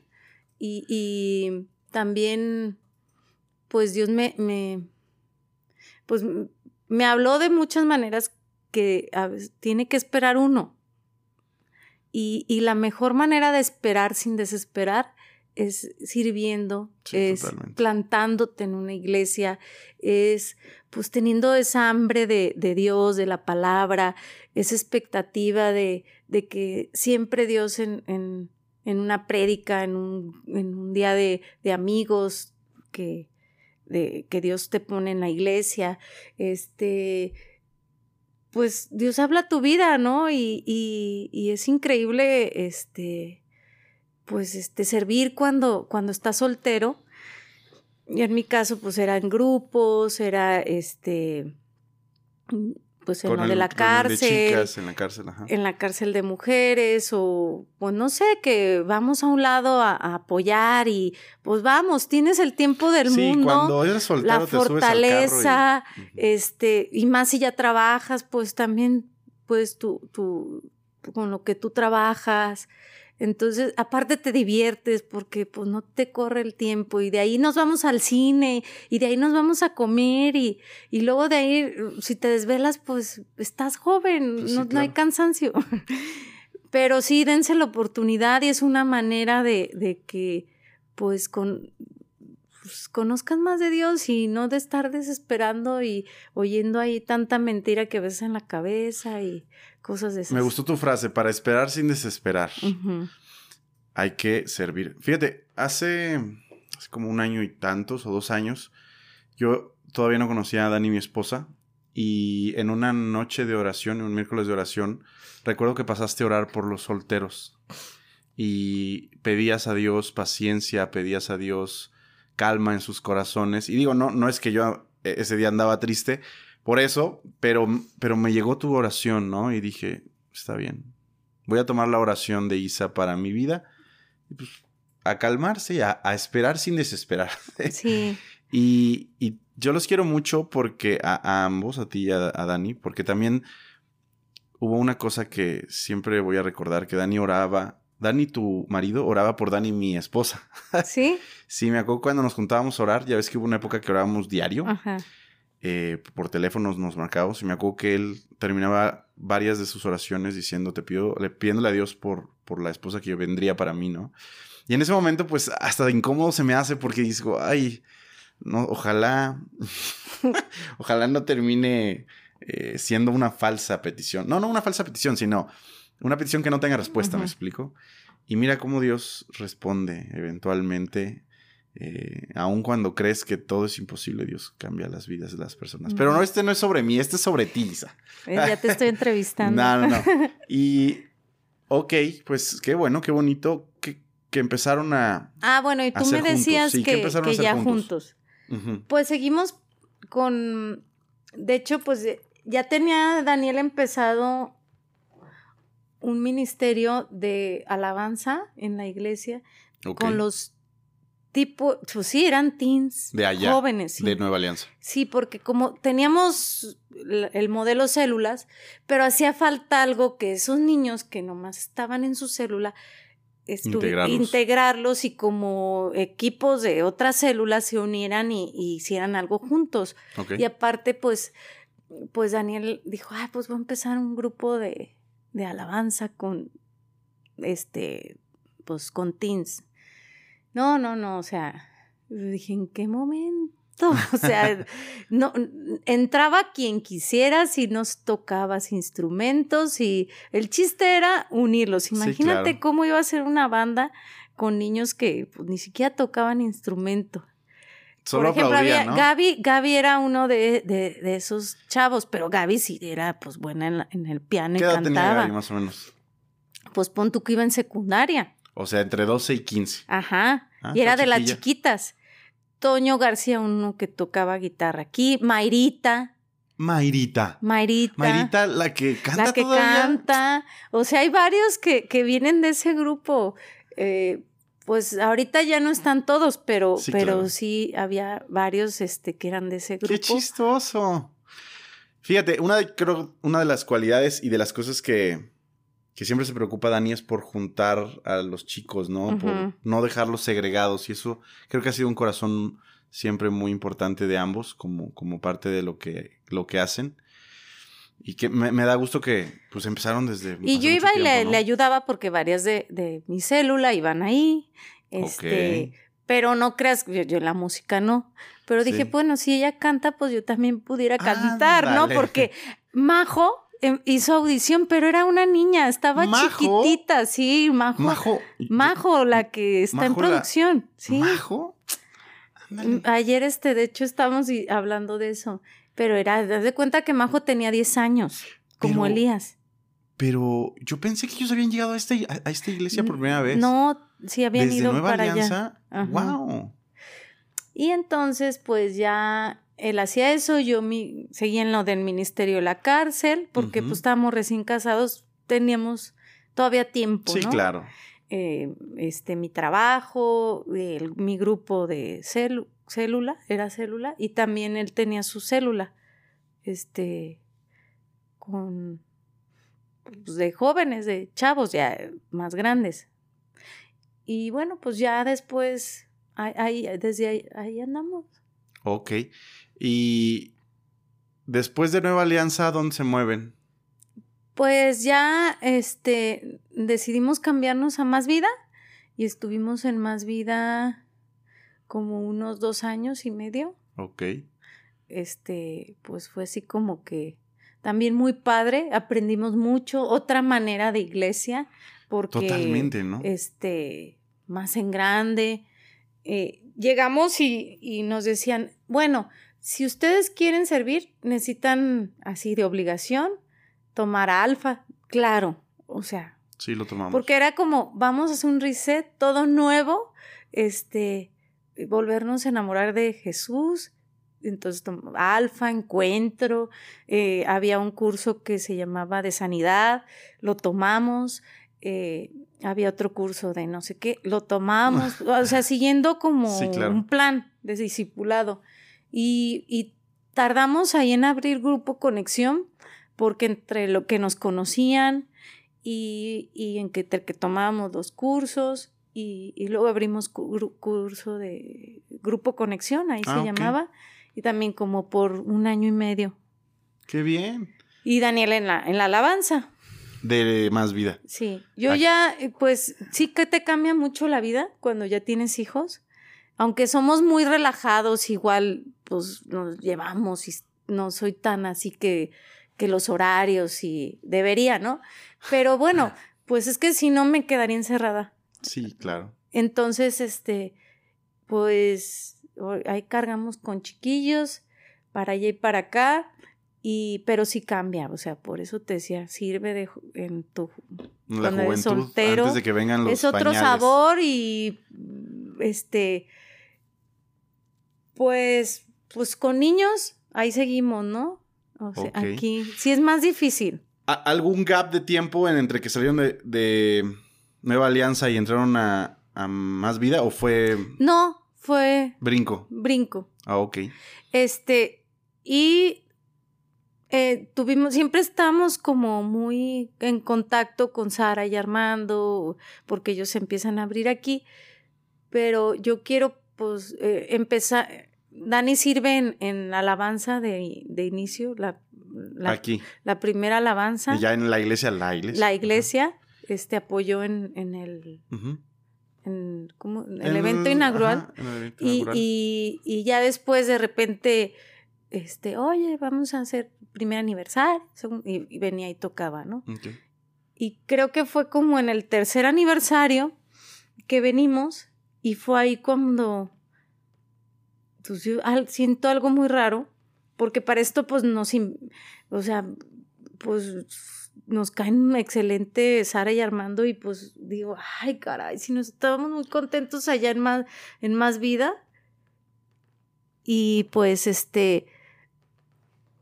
Y, y, también, pues Dios me, me, pues me habló de muchas maneras que tiene que esperar uno. y, y, la mejor manera de esperar sin desesperar es sirviendo, es plantándote en una iglesia, es pues teniendo esa hambre de, de Dios, de la palabra, esa expectativa de, de que siempre Dios en, en, en una prédica, en un, en un día de, de amigos que, de, que Dios te pone en la iglesia, este, pues Dios habla tu vida, ¿no? Y, y, y es increíble, este, pues, este, servir cuando, cuando estás soltero. Y en mi caso, pues era en grupos, era este, pues en lo de la cárcel. De chicas, en la cárcel, ajá. En la cárcel de mujeres, o pues no sé, que vamos a un lado a, apoyar y pues vamos, tienes el tiempo del sí, mundo. Cuando eres soltero, la fortaleza, este, y más si ya trabajas, pues también, pues tú, tú, con lo que tú trabajas, entonces, aparte te diviertes porque pues no te corre el tiempo y de ahí nos vamos al cine y de ahí nos vamos a comer y, y luego de ahí, si te desvelas, pues estás joven, pues no, hay cansancio. Pero sí, dense la oportunidad y es una manera de, de que pues con, pues, conozcan más de Dios y no de estar desesperando y oyendo ahí tanta mentira que ves en la cabeza y cosas de esas. Me gustó tu frase, para esperar sin desesperar. Hay que servir. Fíjate, hace, hace, como un año y tantos o dos años, yo todavía no conocía a Dani, mi esposa, y en una noche de oración, en un miércoles de oración, recuerdo que pasaste a orar por los solteros y pedías a Dios paciencia, pedías a Dios calma en sus corazones. Y digo, no, no es que yo e, ese día andaba triste por eso, pero, pero me llegó tu oración, ¿no? Y dije, está bien. Voy a tomar la oración de Isa para mi vida. Y pues, a calmarse, a, a esperar sin desesperar. Sí. y, y, yo los quiero mucho porque a, ambos, a ti y a, a Dani, porque también hubo una cosa que siempre voy a recordar, que Dani oraba Dani, tu marido, oraba por Dani, mi esposa. ¿Sí? sí, me acuerdo cuando nos juntábamos a orar, ya ves que hubo una época que orábamos diario. Ajá. Eh, por teléfonos nos marcábamos y me acuerdo que él terminaba varias de sus oraciones diciendo, te pido, le, pidiéndole a Dios por, por la esposa que vendría para mí, ¿no? Y en ese momento, pues, hasta incómodo se me hace porque digo, ay, no, ojalá, ojalá no termine eh, siendo una falsa petición. No, no una falsa petición, sino una petición que no tenga respuesta, ¿me explico? Y mira cómo Dios responde eventualmente. Eh, aun cuando crees que todo es imposible, Dios cambia las vidas de las personas. Pero no, este no es sobre mí, este es sobre ti, Lisa. Eh, ya te estoy entrevistando. no, no, no. Y, ok, pues qué bueno, qué bonito que, que empezaron a. Ah, bueno, y tú me decías que, que, ya juntos. Pues seguimos con. De hecho, pues ya tenía Daniel empezado un ministerio de alabanza en la iglesia con los tipos, pues sí, eran teens de allá, jóvenes. De Nueva Alianza. Sí, porque como teníamos el modelo células, pero hacía falta algo que esos niños que nomás estaban en su célula, integrarlos. integrarlos. y como equipos de otras células se unieran y, hicieran algo juntos. Y aparte, pues, pues Daniel dijo, ah, pues voy a empezar un grupo de, de alabanza con, este, pues con teens. No, no, no, o sea, dije, ¿en qué momento? O sea, no, entraba quien quisiera si nos tocabas instrumentos y el chiste era unirlos. Imagínate cómo iba a ser una banda con niños que pues, ni siquiera tocaban instrumento. Solo Por ejemplo, había, Gaby, Gaby era uno de, de, esos chavos, pero Gaby sí era pues buena en, el piano y cantaba. Tenía Gaby, más o menos? Pues pon tú que iba en secundaria. O sea, entre 12 y 15. Ajá. Ah, y era de las chiquitas. Toño García, uno que tocaba guitarra aquí. Mayrita. Mayrita. Mayrita. Mayrita, la que canta La que canta. O sea, hay varios que, que vienen de ese grupo. Eh, pues ahorita ya no están todos, pero sí, pero sí había varios este, que eran de ese grupo. ¡Qué chistoso! Fíjate, una de, creo, una de las cualidades y de las cosas que, que siempre se preocupa Dani es por juntar a los chicos, ¿no? Por no dejarlos segregados. Y eso creo que ha sido un corazón siempre muy importante de ambos, como, como parte de lo que, lo que hacen. Y que me, me da gusto que pues empezaron desde... Y yo iba y le, tiempo, ¿no? le ayudaba porque varias de, de mi célula iban ahí. Este. Pero no creas, yo, yo la música no. Pero dije, Sí. bueno, si ella canta, pues yo también pudiera cantar, ¿no? Porque Majo hizo audición, pero era una niña, estaba ¿Majo? chiquitita, sí, Majo. Majo. Majo, la que está en la- producción, sí. Majo. Mm, Ayer, este, de hecho, estábamos hablando de eso. Pero era, haz de cuenta que Majo tenía 10 años, como Pero- Elías. Pero yo pensé que ellos habían llegado a, este, a, a esta iglesia por primera vez. No, sí habían Desde ido Nueva para allá. Alianza. Ajá. Wow. Y entonces, pues ya él hacía eso, yo mi, seguía en lo del ministerio de la cárcel, porque pues estábamos recién casados, teníamos todavía tiempo, Sí, ¿no? claro. Eh, este, mi trabajo, el- mi grupo de celu- célula, era célula, y también él tenía su célula, este, con, pues, de jóvenes, de chavos ya más grandes. Y bueno, pues ya después, ahí, ahí- desde ahí, ahí andamos. Ok. Y después de Nueva Alianza, ¿dónde se mueven? Pues ya este decidimos cambiarnos a Más Vida y estuvimos en Más Vida como unos dos años y medio. Ok. Este, pues fue así como que también muy padre, aprendimos mucho, otra manera de iglesia, porque Totalmente, ¿no? este, más en grande. Eh, llegamos y, y nos decían, bueno, si ustedes quieren servir, necesitan así de obligación tomar alfa, claro, o sea, Sí, lo tomamos. porque era como, vamos a hacer un reset, todo nuevo, este, volvernos a enamorar de Jesús. Entonces, alfa, encuentro, eh, había un curso que se llamaba de sanidad, lo tomamos, eh, había otro curso de no sé qué, lo tomamos, o sea, siguiendo como Sí, claro. un plan de discipulado. Y, y tardamos ahí en abrir grupo conexión, porque entre lo que nos conocían y, y en que, que tomábamos los cursos y, y luego abrimos cu- curso de grupo conexión, ahí Ah, se llamaba, y también como por un año y medio. Qué bien. Y Daniel en la, en la alabanza. De más vida. Sí, yo Ay. ya, eh, pues sí que te cambia mucho la vida cuando ya tienes hijos. Aunque somos muy relajados, igual pues nos llevamos y no soy tan así que, que los horarios y debería, ¿no? Pero bueno, pues es que si no me quedaría encerrada. Sí, claro. Entonces, este, pues ahí cargamos con chiquillos para allá y para acá. Y, pero sí cambia, o sea, por eso te decía, sirve de, en tu La Cuando eres juventud, soltero, antes de que vengan los es otro pañales. sabor y este pues pues con niños ahí seguimos, ¿no? O sea, aquí sí es más difícil. ¿A- ¿Algún gap de tiempo en entre que salieron de, de Nueva Alianza y entraron a, a Más Vida o fue No, fue brinco? brinco. Ah, ok. Este y eh, tuvimos, siempre estamos como muy en contacto con Sara y Armando, porque ellos se empiezan a abrir aquí, pero yo quiero pues eh, empezar, Dani sirve en, en alabanza de, de inicio, la, la, Aquí. la primera alabanza, Y ya en la iglesia, la iglesia. la iglesia este, apoyó en, en el, en, el En- evento inaugural. ajá, en el evento Y, inaugural. y, y ya después de repente, este, oye, vamos a hacer primer aniversario. Y, y venía y tocaba, ¿no? Y creo que fue como en el tercer aniversario que venimos y fue ahí cuando pues siento algo muy raro, porque para esto pues nos, o sea, pues nos caen excelente Sara y Armando y pues digo, ay caray, si nos estábamos muy contentos allá en más, en más vida. Y pues este,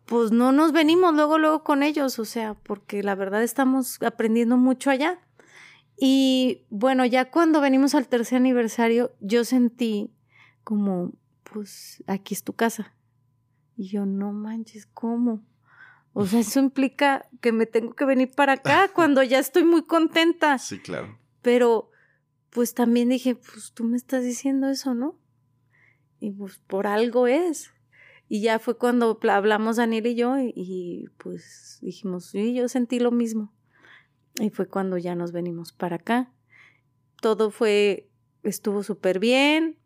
pues no nos venimos luego, luego con ellos, o sea, porque la verdad estamos aprendiendo mucho allá. Y bueno, ya cuando venimos al tercer aniversario, yo sentí como, pues aquí es tu casa. Y yo, no manches, ¿cómo? O sea, eso implica que me tengo que venir para acá cuando ya estoy muy contenta. Sí, claro. Pero, pues también dije, pues tú me estás diciendo eso, ¿no? Y pues por algo es. Y ya fue cuando hablamos Daniel y yo y, pues dijimos, sí, yo sentí lo mismo. Y fue cuando ya nos venimos para acá. Todo fue, estuvo súper bien.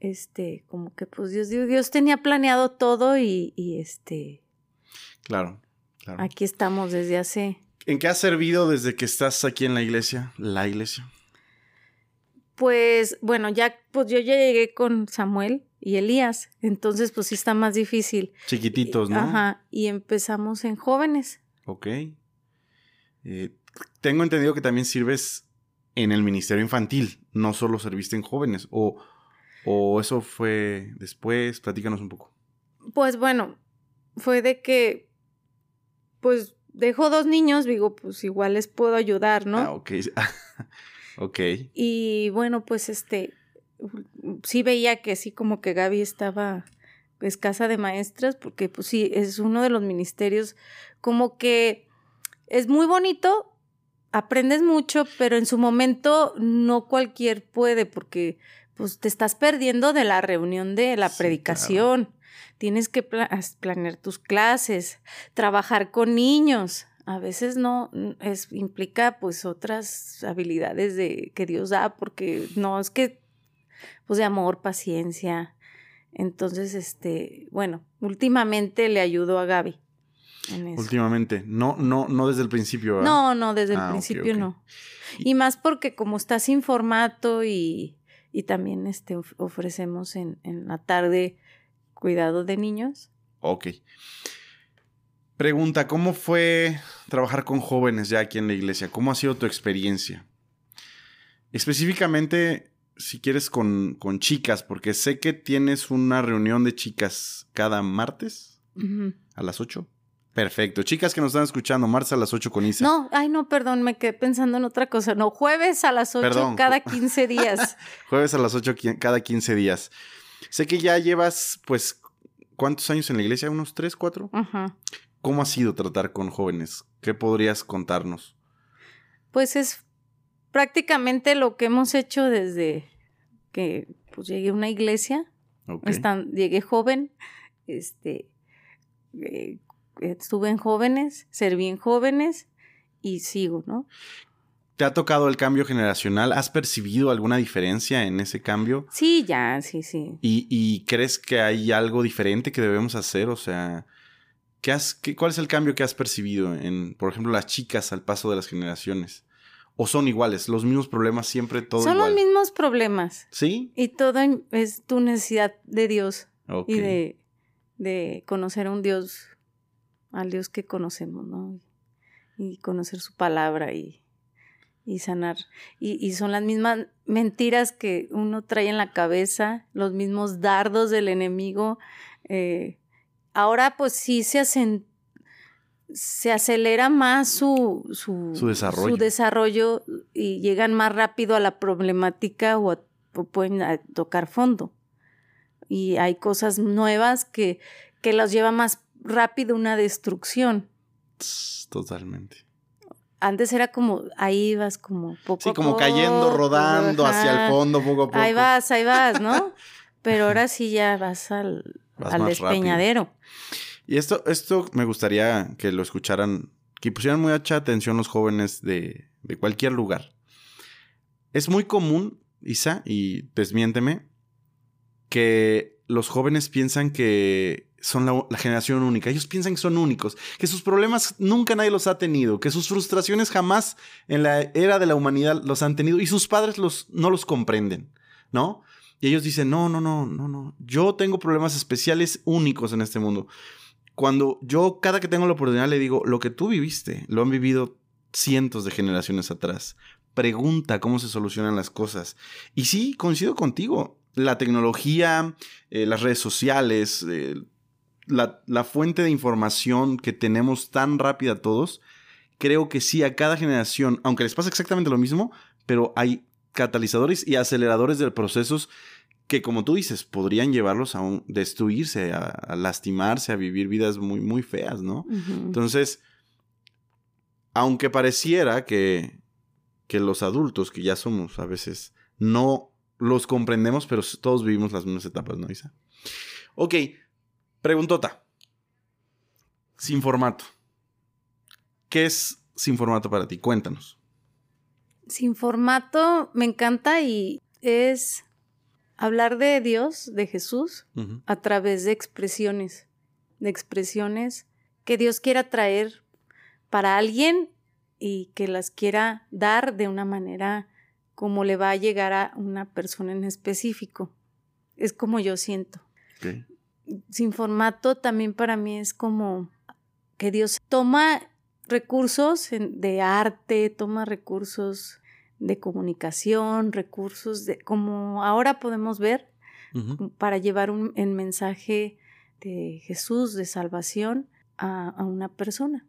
Este, como que pues Dios, Dios tenía planeado todo y, y este. Claro, claro. Aquí estamos desde hace. ¿En qué has servido desde que estás aquí en la iglesia? La iglesia. Pues bueno, ya pues yo ya llegué con Samuel y Elías, entonces pues sí está más difícil. Chiquititos, ¿no? Ajá, y empezamos en jóvenes. Ok. Eh, tengo entendido que también sirves en el Ministerio Infantil, no solo serviste en jóvenes, o, o eso fue después, platícanos un poco. Pues bueno, fue de que, pues dejo dos niños, digo, pues igual les puedo ayudar, ¿no? Ah, ok. Ok. Y bueno, pues este, sí veía que sí como que Gaby estaba escasa de maestras, porque pues sí, es uno de los ministerios como que es muy bonito, aprendes mucho, pero en su momento no cualquier puede, porque pues te estás perdiendo de la reunión de la predicación. Tienes que planear tus clases, trabajar con niños, a veces no es implica pues otras habilidades de que Dios da porque no es que pues de amor, paciencia. Entonces, este, bueno, últimamente le ayudó a Gaby. Últimamente, no, no, no desde el principio. No, no, desde el ah, principio no. Y, más porque como está sin formato y, y también este, ofrecemos en, en la tarde cuidado de niños. Ok. Pregunta, ¿cómo fue trabajar con jóvenes ya aquí en la iglesia? ¿Cómo ha sido tu experiencia? Específicamente, si quieres, con, con chicas, porque sé que tienes una reunión de chicas cada martes a las 8. Perfecto. Chicas que nos están escuchando, martes a las 8 con Isa. No, ay, no, perdón, me quedé pensando en otra cosa. No, jueves a las 8 cada 15 días. jueves a las 8 cada 15 días. Sé que ya llevas, pues, ¿cuántos años en la iglesia? ¿Unos 3, 4? Ajá. ¿Cómo ha sido tratar con jóvenes? ¿Qué podrías contarnos? Pues es prácticamente lo que hemos hecho desde que pues, llegué a una iglesia. llegué joven, este, eh, estuve en jóvenes, serví en jóvenes y sigo, ¿no? ¿Te ha tocado el cambio generacional? ¿Has percibido alguna diferencia en ese cambio? Sí, ya, sí, sí. ¿Y, y crees que hay algo diferente que debemos hacer? O sea, ¿Cuál es el cambio que has percibido en, por ejemplo, las chicas al paso de las generaciones? ¿O son iguales? ¿Los mismos problemas siempre, todo Son los mismos problemas. ¿Sí? Y todo es tu necesidad de Dios. Y de, de conocer a un Dios, al Dios que conocemos, ¿no? Y conocer su palabra y, y sanar. Y, y, son las mismas mentiras que uno trae en la cabeza, los mismos dardos del enemigo. Eh, ahora pues sí se hacen se acelera más su, su, desarrollo. y llegan más rápido a la problemática o, pueden tocar fondo. Y hay cosas nuevas que, que los lleva más rápido una destrucción. Totalmente. Antes era como, ahí vas como poco Sí, como cayendo, rodando hacia el fondo poco a poco. Ahí vas, ahí vas, ¿no? Pero ahora sí ya vas al, al despeñadero. Y esto, esto me gustaría que lo escucharan, que pusieran mucha atención los jóvenes de, de cualquier lugar. Es muy común, Isa, y desmiénteme, que los jóvenes piensan que son la, generación única. Ellos piensan que son únicos, que sus problemas nunca nadie los ha tenido, que sus frustraciones jamás en la era de la humanidad los han tenido y sus padres los, no los comprenden, ¿no? Y ellos dicen, no, no, no, no, no, yo tengo problemas especiales únicos en este mundo. Cuando yo cada que tengo la oportunidad le digo, lo que tú viviste, lo han vivido cientos de generaciones atrás. Pregunta cómo se solucionan las cosas. Y sí, coincido contigo. La tecnología, eh, las redes sociales, eh, la, la fuente de información que tenemos tan rápida todos, creo que sí, a cada generación, aunque les pasa exactamente lo mismo, pero hay catalizadores y aceleradores de procesos que, como tú dices, podrían llevarlos a destruirse, a, lastimarse, a vivir vidas muy, muy feas, ¿no? Entonces, aunque pareciera que, que los adultos, que ya somos a veces, no los comprendemos, pero todos vivimos las mismas etapas, ¿no, Isa? Ok, Preguntota. Sin formato. ¿Qué es sin formato para ti? Cuéntanos. Sin formato me encanta y es hablar de Dios, de Jesús, a través de expresiones, de expresiones que Dios quiera traer para alguien y que las quiera dar de una manera como le va a llegar a una persona en específico. Es como yo siento. Sin formato también para mí es como que Dios toma recursos de arte, toma recursos de comunicación, recursos de como ahora podemos ver para llevar un mensaje de Jesús, de salvación a, una persona.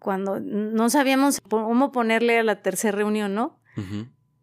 Cuando no sabíamos cómo ponerle a la tercera reunión, ¿no?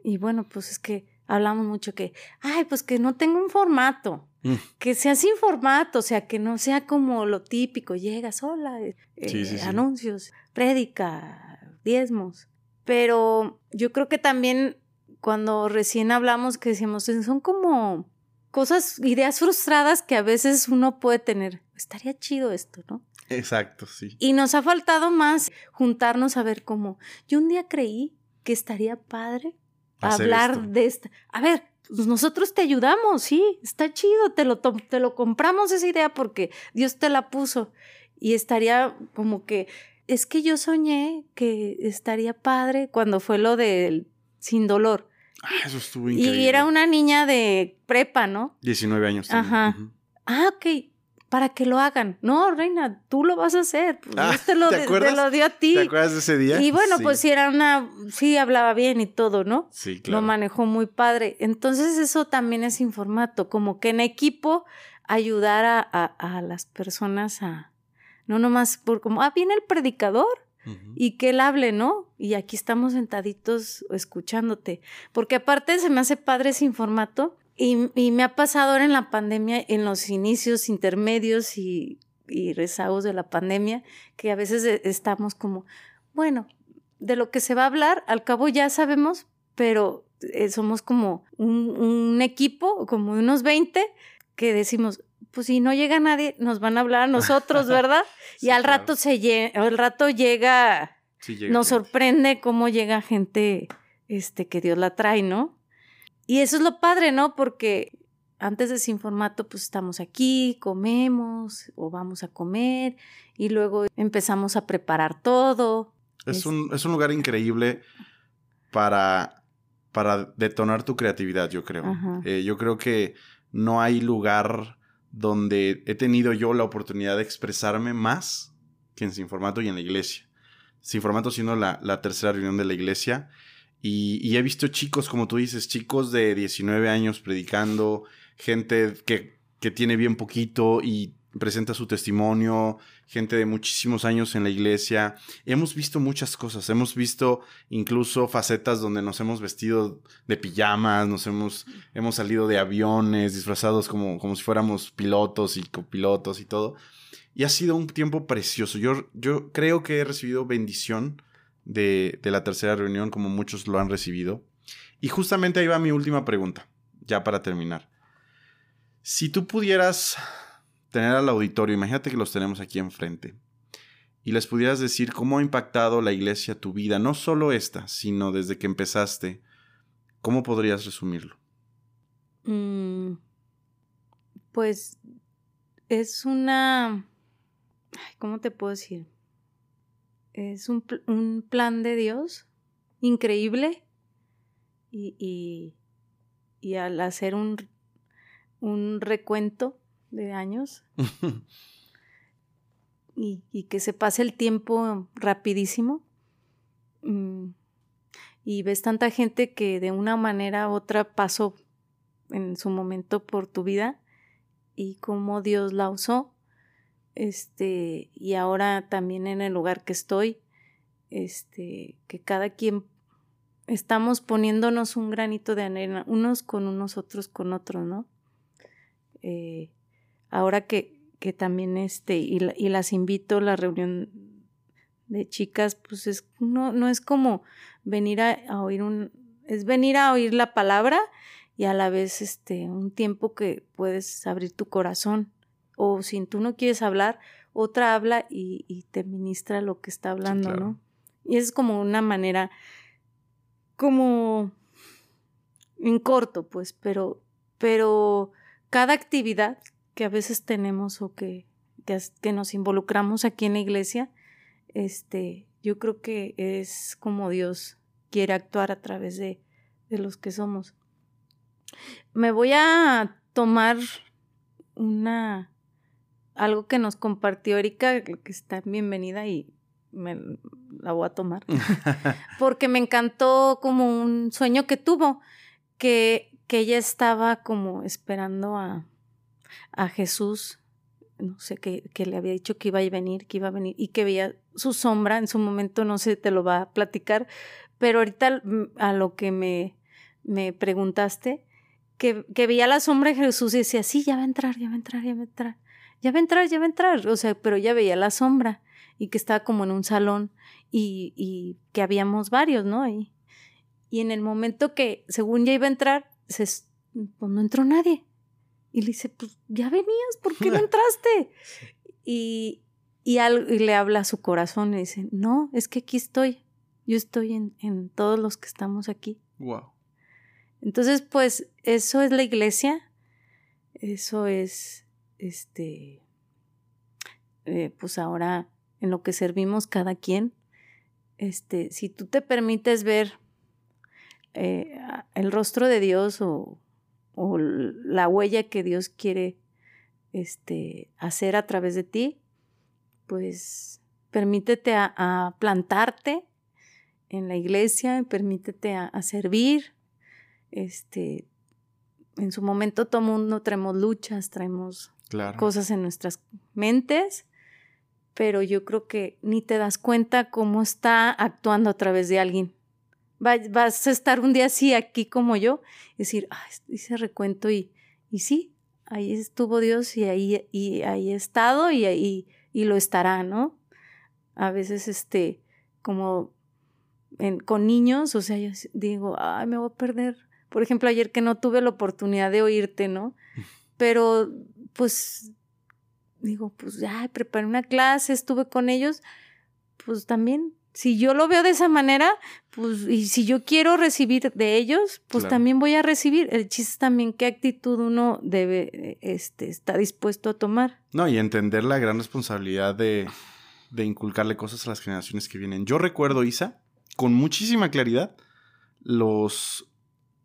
Y bueno, pues es que hablamos mucho que, ay, pues que no tenga un formato. Mm. Que sea sin formato, o sea, que no sea como lo típico, llegas, hola, eh, eh, anuncios, prédica, diezmos. Pero yo creo que también cuando recién hablamos que decíamos, son como cosas, ideas frustradas que a veces uno puede tener. Estaría chido esto, ¿no? Exacto, sí. Y nos ha faltado más juntarnos a ver cómo. Yo un día creí que estaría padre hablar de esta. A ver, pues nosotros te ayudamos, sí, está chido, te lo, te lo compramos esa idea porque Dios te la puso. Y estaría como que, es que yo soñé que estaría padre cuando fue lo del sin dolor. Ah, eso estuvo increíble. Y era una niña de prepa, ¿no? 19 años. También. Ajá. Ah, ok para que lo hagan. No, reina, tú lo vas a hacer. Pues, ah, te, lo, ¿te, lo, dio a ti. ¿Te acuerdas de ese día? Y bueno, pues sí era una, sí hablaba bien y todo, ¿no? Sí, claro. Lo manejó muy padre. Entonces eso también es informato, como que en equipo ayudar a, a, las personas a, no nomás por como, ah, viene el predicador. Y que él hable, ¿no? Y aquí estamos sentaditos escuchándote. Porque aparte se me hace padre ese informato, y, me ha pasado ahora en la pandemia, en los inicios intermedios y, rezagos de la pandemia, que a veces e, estamos como, bueno, de lo que se va a hablar, al cabo ya sabemos, pero eh, somos como un, equipo, como unos 20, que decimos, pues si no llega nadie, nos van a hablar a nosotros, ¿verdad? y al rato se al rato llega, nos sorprende cómo llega gente este que Dios la trae, ¿no? Y eso es lo padre, ¿no? Porque antes de Sin Formato, pues estamos aquí, comemos o vamos a comer y luego empezamos a preparar todo. Es, Un, es un lugar increíble para, para detonar tu creatividad, yo creo. Eh, yo creo que no hay lugar donde he tenido yo la oportunidad de expresarme más que en Sin Formato y en la iglesia. Sin Formato siendo la, la tercera reunión de la iglesia y, he visto chicos, como tú dices, chicos de 19 años predicando, gente que, que tiene bien poquito y presenta su testimonio, gente de muchísimos años en la iglesia. Hemos visto muchas cosas, hemos visto incluso facetas donde nos hemos vestido de pijamas, nos hemos, hemos salido de aviones, disfrazados como, como si fuéramos pilotos y copilotos y todo. Y ha sido un tiempo precioso. Yo, yo creo que he recibido bendición de, la tercera reunión, como muchos lo han recibido. Y justamente ahí va mi última pregunta, ya para terminar. Si tú pudieras tener al auditorio, imagínate que los tenemos aquí enfrente, y les pudieras decir cómo ha impactado la iglesia tu vida, no solo esta, sino desde que empezaste, ¿cómo podrías resumirlo? Mm, pues es una... ¿Cómo te puedo decir? Es un, plan de Dios increíble y, al hacer un, recuento de años y, que se pase el tiempo rapidísimo mm, y ves tanta gente que de una manera u otra pasó en su momento por tu vida y cómo Dios la usó este, y ahora también en el lugar que estoy, este, que cada quien estamos poniéndonos un granito de arena, unos con unos, otros con otros, ¿no? Eh, ahora que, que también este, y, y, las invito a la reunión de chicas, pues es, no, no es como venir a, a, oír un, es venir a oír la palabra y a la vez este, un tiempo que puedes abrir tu corazón o si tú no quieres hablar, otra habla y, te ministra lo que está hablando, ¿no? Y es como una manera, como en corto, pues, pero, pero cada actividad que a veces tenemos o que, que, nos involucramos aquí en la iglesia, este, yo creo que es como Dios quiere actuar a través de, de los que somos. Me voy a tomar una algo que nos compartió Erika, que está bienvenida y me la voy a tomar. Porque me encantó como un sueño que tuvo, que, que ella estaba como esperando a, a Jesús, no sé, que, que, le había dicho que iba a venir, que iba a venir, y que veía su sombra, en su momento no sé, te lo va a platicar, pero ahorita a lo que me, me preguntaste, que, que veía la sombra de Jesús y decía, sí, ya va a entrar, ya va a entrar, ya va a entrar ya va a entrar, ya va a entrar, o sea, pero ya veía la sombra y que estaba como en un salón y, y que habíamos varios, ¿no? Y, y en el momento que, según ya iba a entrar, se, pues no entró nadie. Y le dice, pues ya venías, ¿por qué no entraste? y, y, y le habla a su corazón y dice, no, es que aquí estoy. Yo estoy en, en todos los que estamos aquí. Wow. Entonces, pues, eso es la iglesia. Eso es este, eh, pues ahora en lo que servimos cada quien, este, si tú te permites ver eh, el rostro de Dios o, la huella que Dios quiere este, hacer a través de ti, pues permítete a, plantarte en la iglesia, permítete a, a servir, este, en su momento todo mundo traemos luchas, traemos cosas en nuestras mentes, pero yo creo que ni te das cuenta cómo está actuando a través de alguien. vas a estar un día así aquí como yo y decir, ah, hice recuento y, y sí, ahí estuvo Dios y ahí, y ahí he estado y, ahí y lo estará, ¿no? A veces, este, como con niños, o sea, yo digo, ay, me voy a perder. Por ejemplo, ayer que no tuve la oportunidad de oírte, ¿no? Pero pues digo, pues ya preparé una clase, estuve con ellos, pues también, si yo lo veo de esa manera, pues, y si yo quiero recibir de ellos, pues también voy a recibir. El chiste es también qué actitud uno debe, este, está dispuesto a tomar. No, y entender la gran responsabilidad de, de inculcarle cosas a las generaciones que vienen. Yo recuerdo, Isa, con muchísima claridad, los,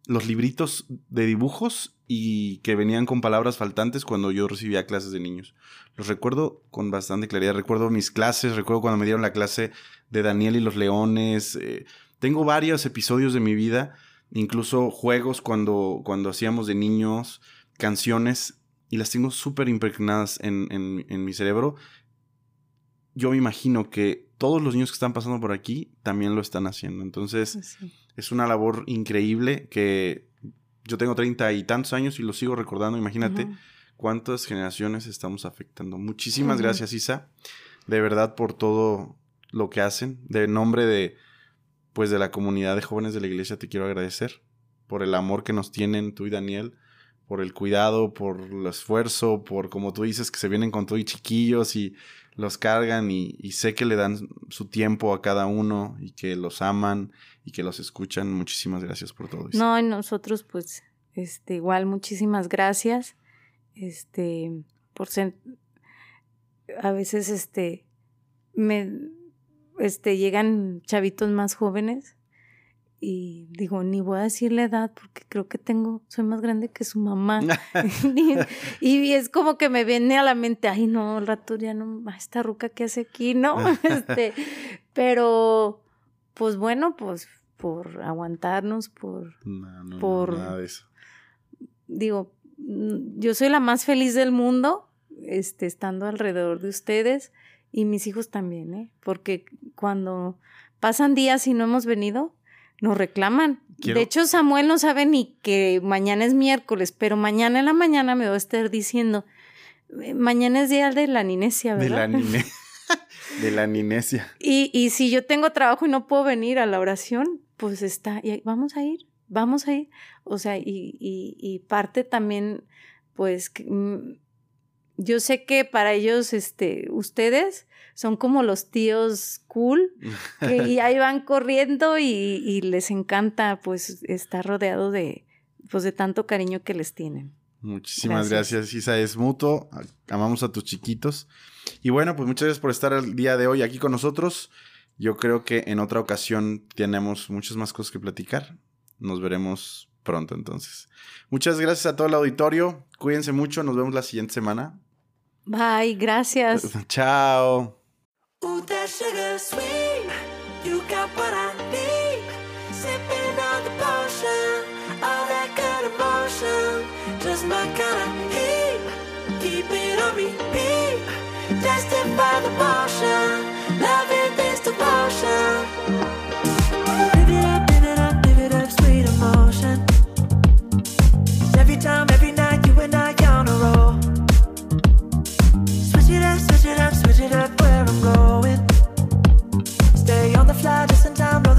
los libritos de dibujos y que venían con palabras faltantes cuando yo recibía clases de niños. Los recuerdo con bastante claridad. Recuerdo mis clases, recuerdo cuando me dieron la clase de Daniel y los leones. Eh, tengo varios episodios de mi vida, incluso juegos cuando, cuando hacíamos de niños, canciones, y las tengo súper impregnadas en, en, mi cerebro. Yo me imagino que todos los niños que están pasando por aquí también lo están haciendo. Entonces, es una labor increíble que yo tengo treinta y tantos años y lo sigo recordando. Imagínate cuántas generaciones estamos afectando. Muchísimas gracias, Isa. De verdad por todo lo que hacen. De nombre de pues de la comunidad de jóvenes de la iglesia te quiero agradecer por el amor que nos tienen tú y Daniel, por el cuidado, por el esfuerzo, por como tú dices que se vienen con todo y chiquillos y los cargan y, sé que le dan su tiempo a cada uno y que los aman y que los escuchan. Muchísimas gracias por todo. eso. No, y nosotros pues este igual muchísimas gracias. Este por a veces este me este llegan chavitos más jóvenes y digo, ni voy a decir la edad porque creo que tengo, soy más grande que su mamá. y, es como que me viene a la mente, ay no, el rato ya no, esta ruca que hace aquí, ¿no? este, pero, pues bueno, pues por aguantarnos, por... No, por nada de eso. Digo, mm, yo soy la más feliz del mundo, este, estando alrededor de ustedes y mis hijos también, ¿eh? Porque cuando pasan días y no hemos venido, nos reclaman. De hecho, Samuel no sabe ni que mañana es miércoles, pero mañana en la mañana me va a estar diciendo, eh, mañana es día de la ninesia, ¿verdad? De la ninesia. de la ninesia. Y, y si yo tengo trabajo y no puedo venir a la oración, pues está, y vamos a ir, vamos a ir. O sea, y, y, y parte también, pues, mm, yo sé que para ellos, este, ustedes son como los tíos cool, que ahí van corriendo y, les encanta pues estar rodeado de, pues de tanto cariño que les tienen. Muchísimas gracias. Isa, es mutuo, amamos a tus chiquitos. Y bueno, pues muchas gracias por estar el día de hoy aquí con nosotros. Yo creo que en otra ocasión tenemos muchas más cosas que platicar. Nos veremos pronto entonces. Muchas gracias a todo el auditorio. Cuídense mucho. Nos vemos la siguiente semana. Bye, gracias. Chao. Just my kind of heat, keep it on repeat. Tested by the this. Live it up, live it up, live it up, sweet emotion. Every time, every just in time.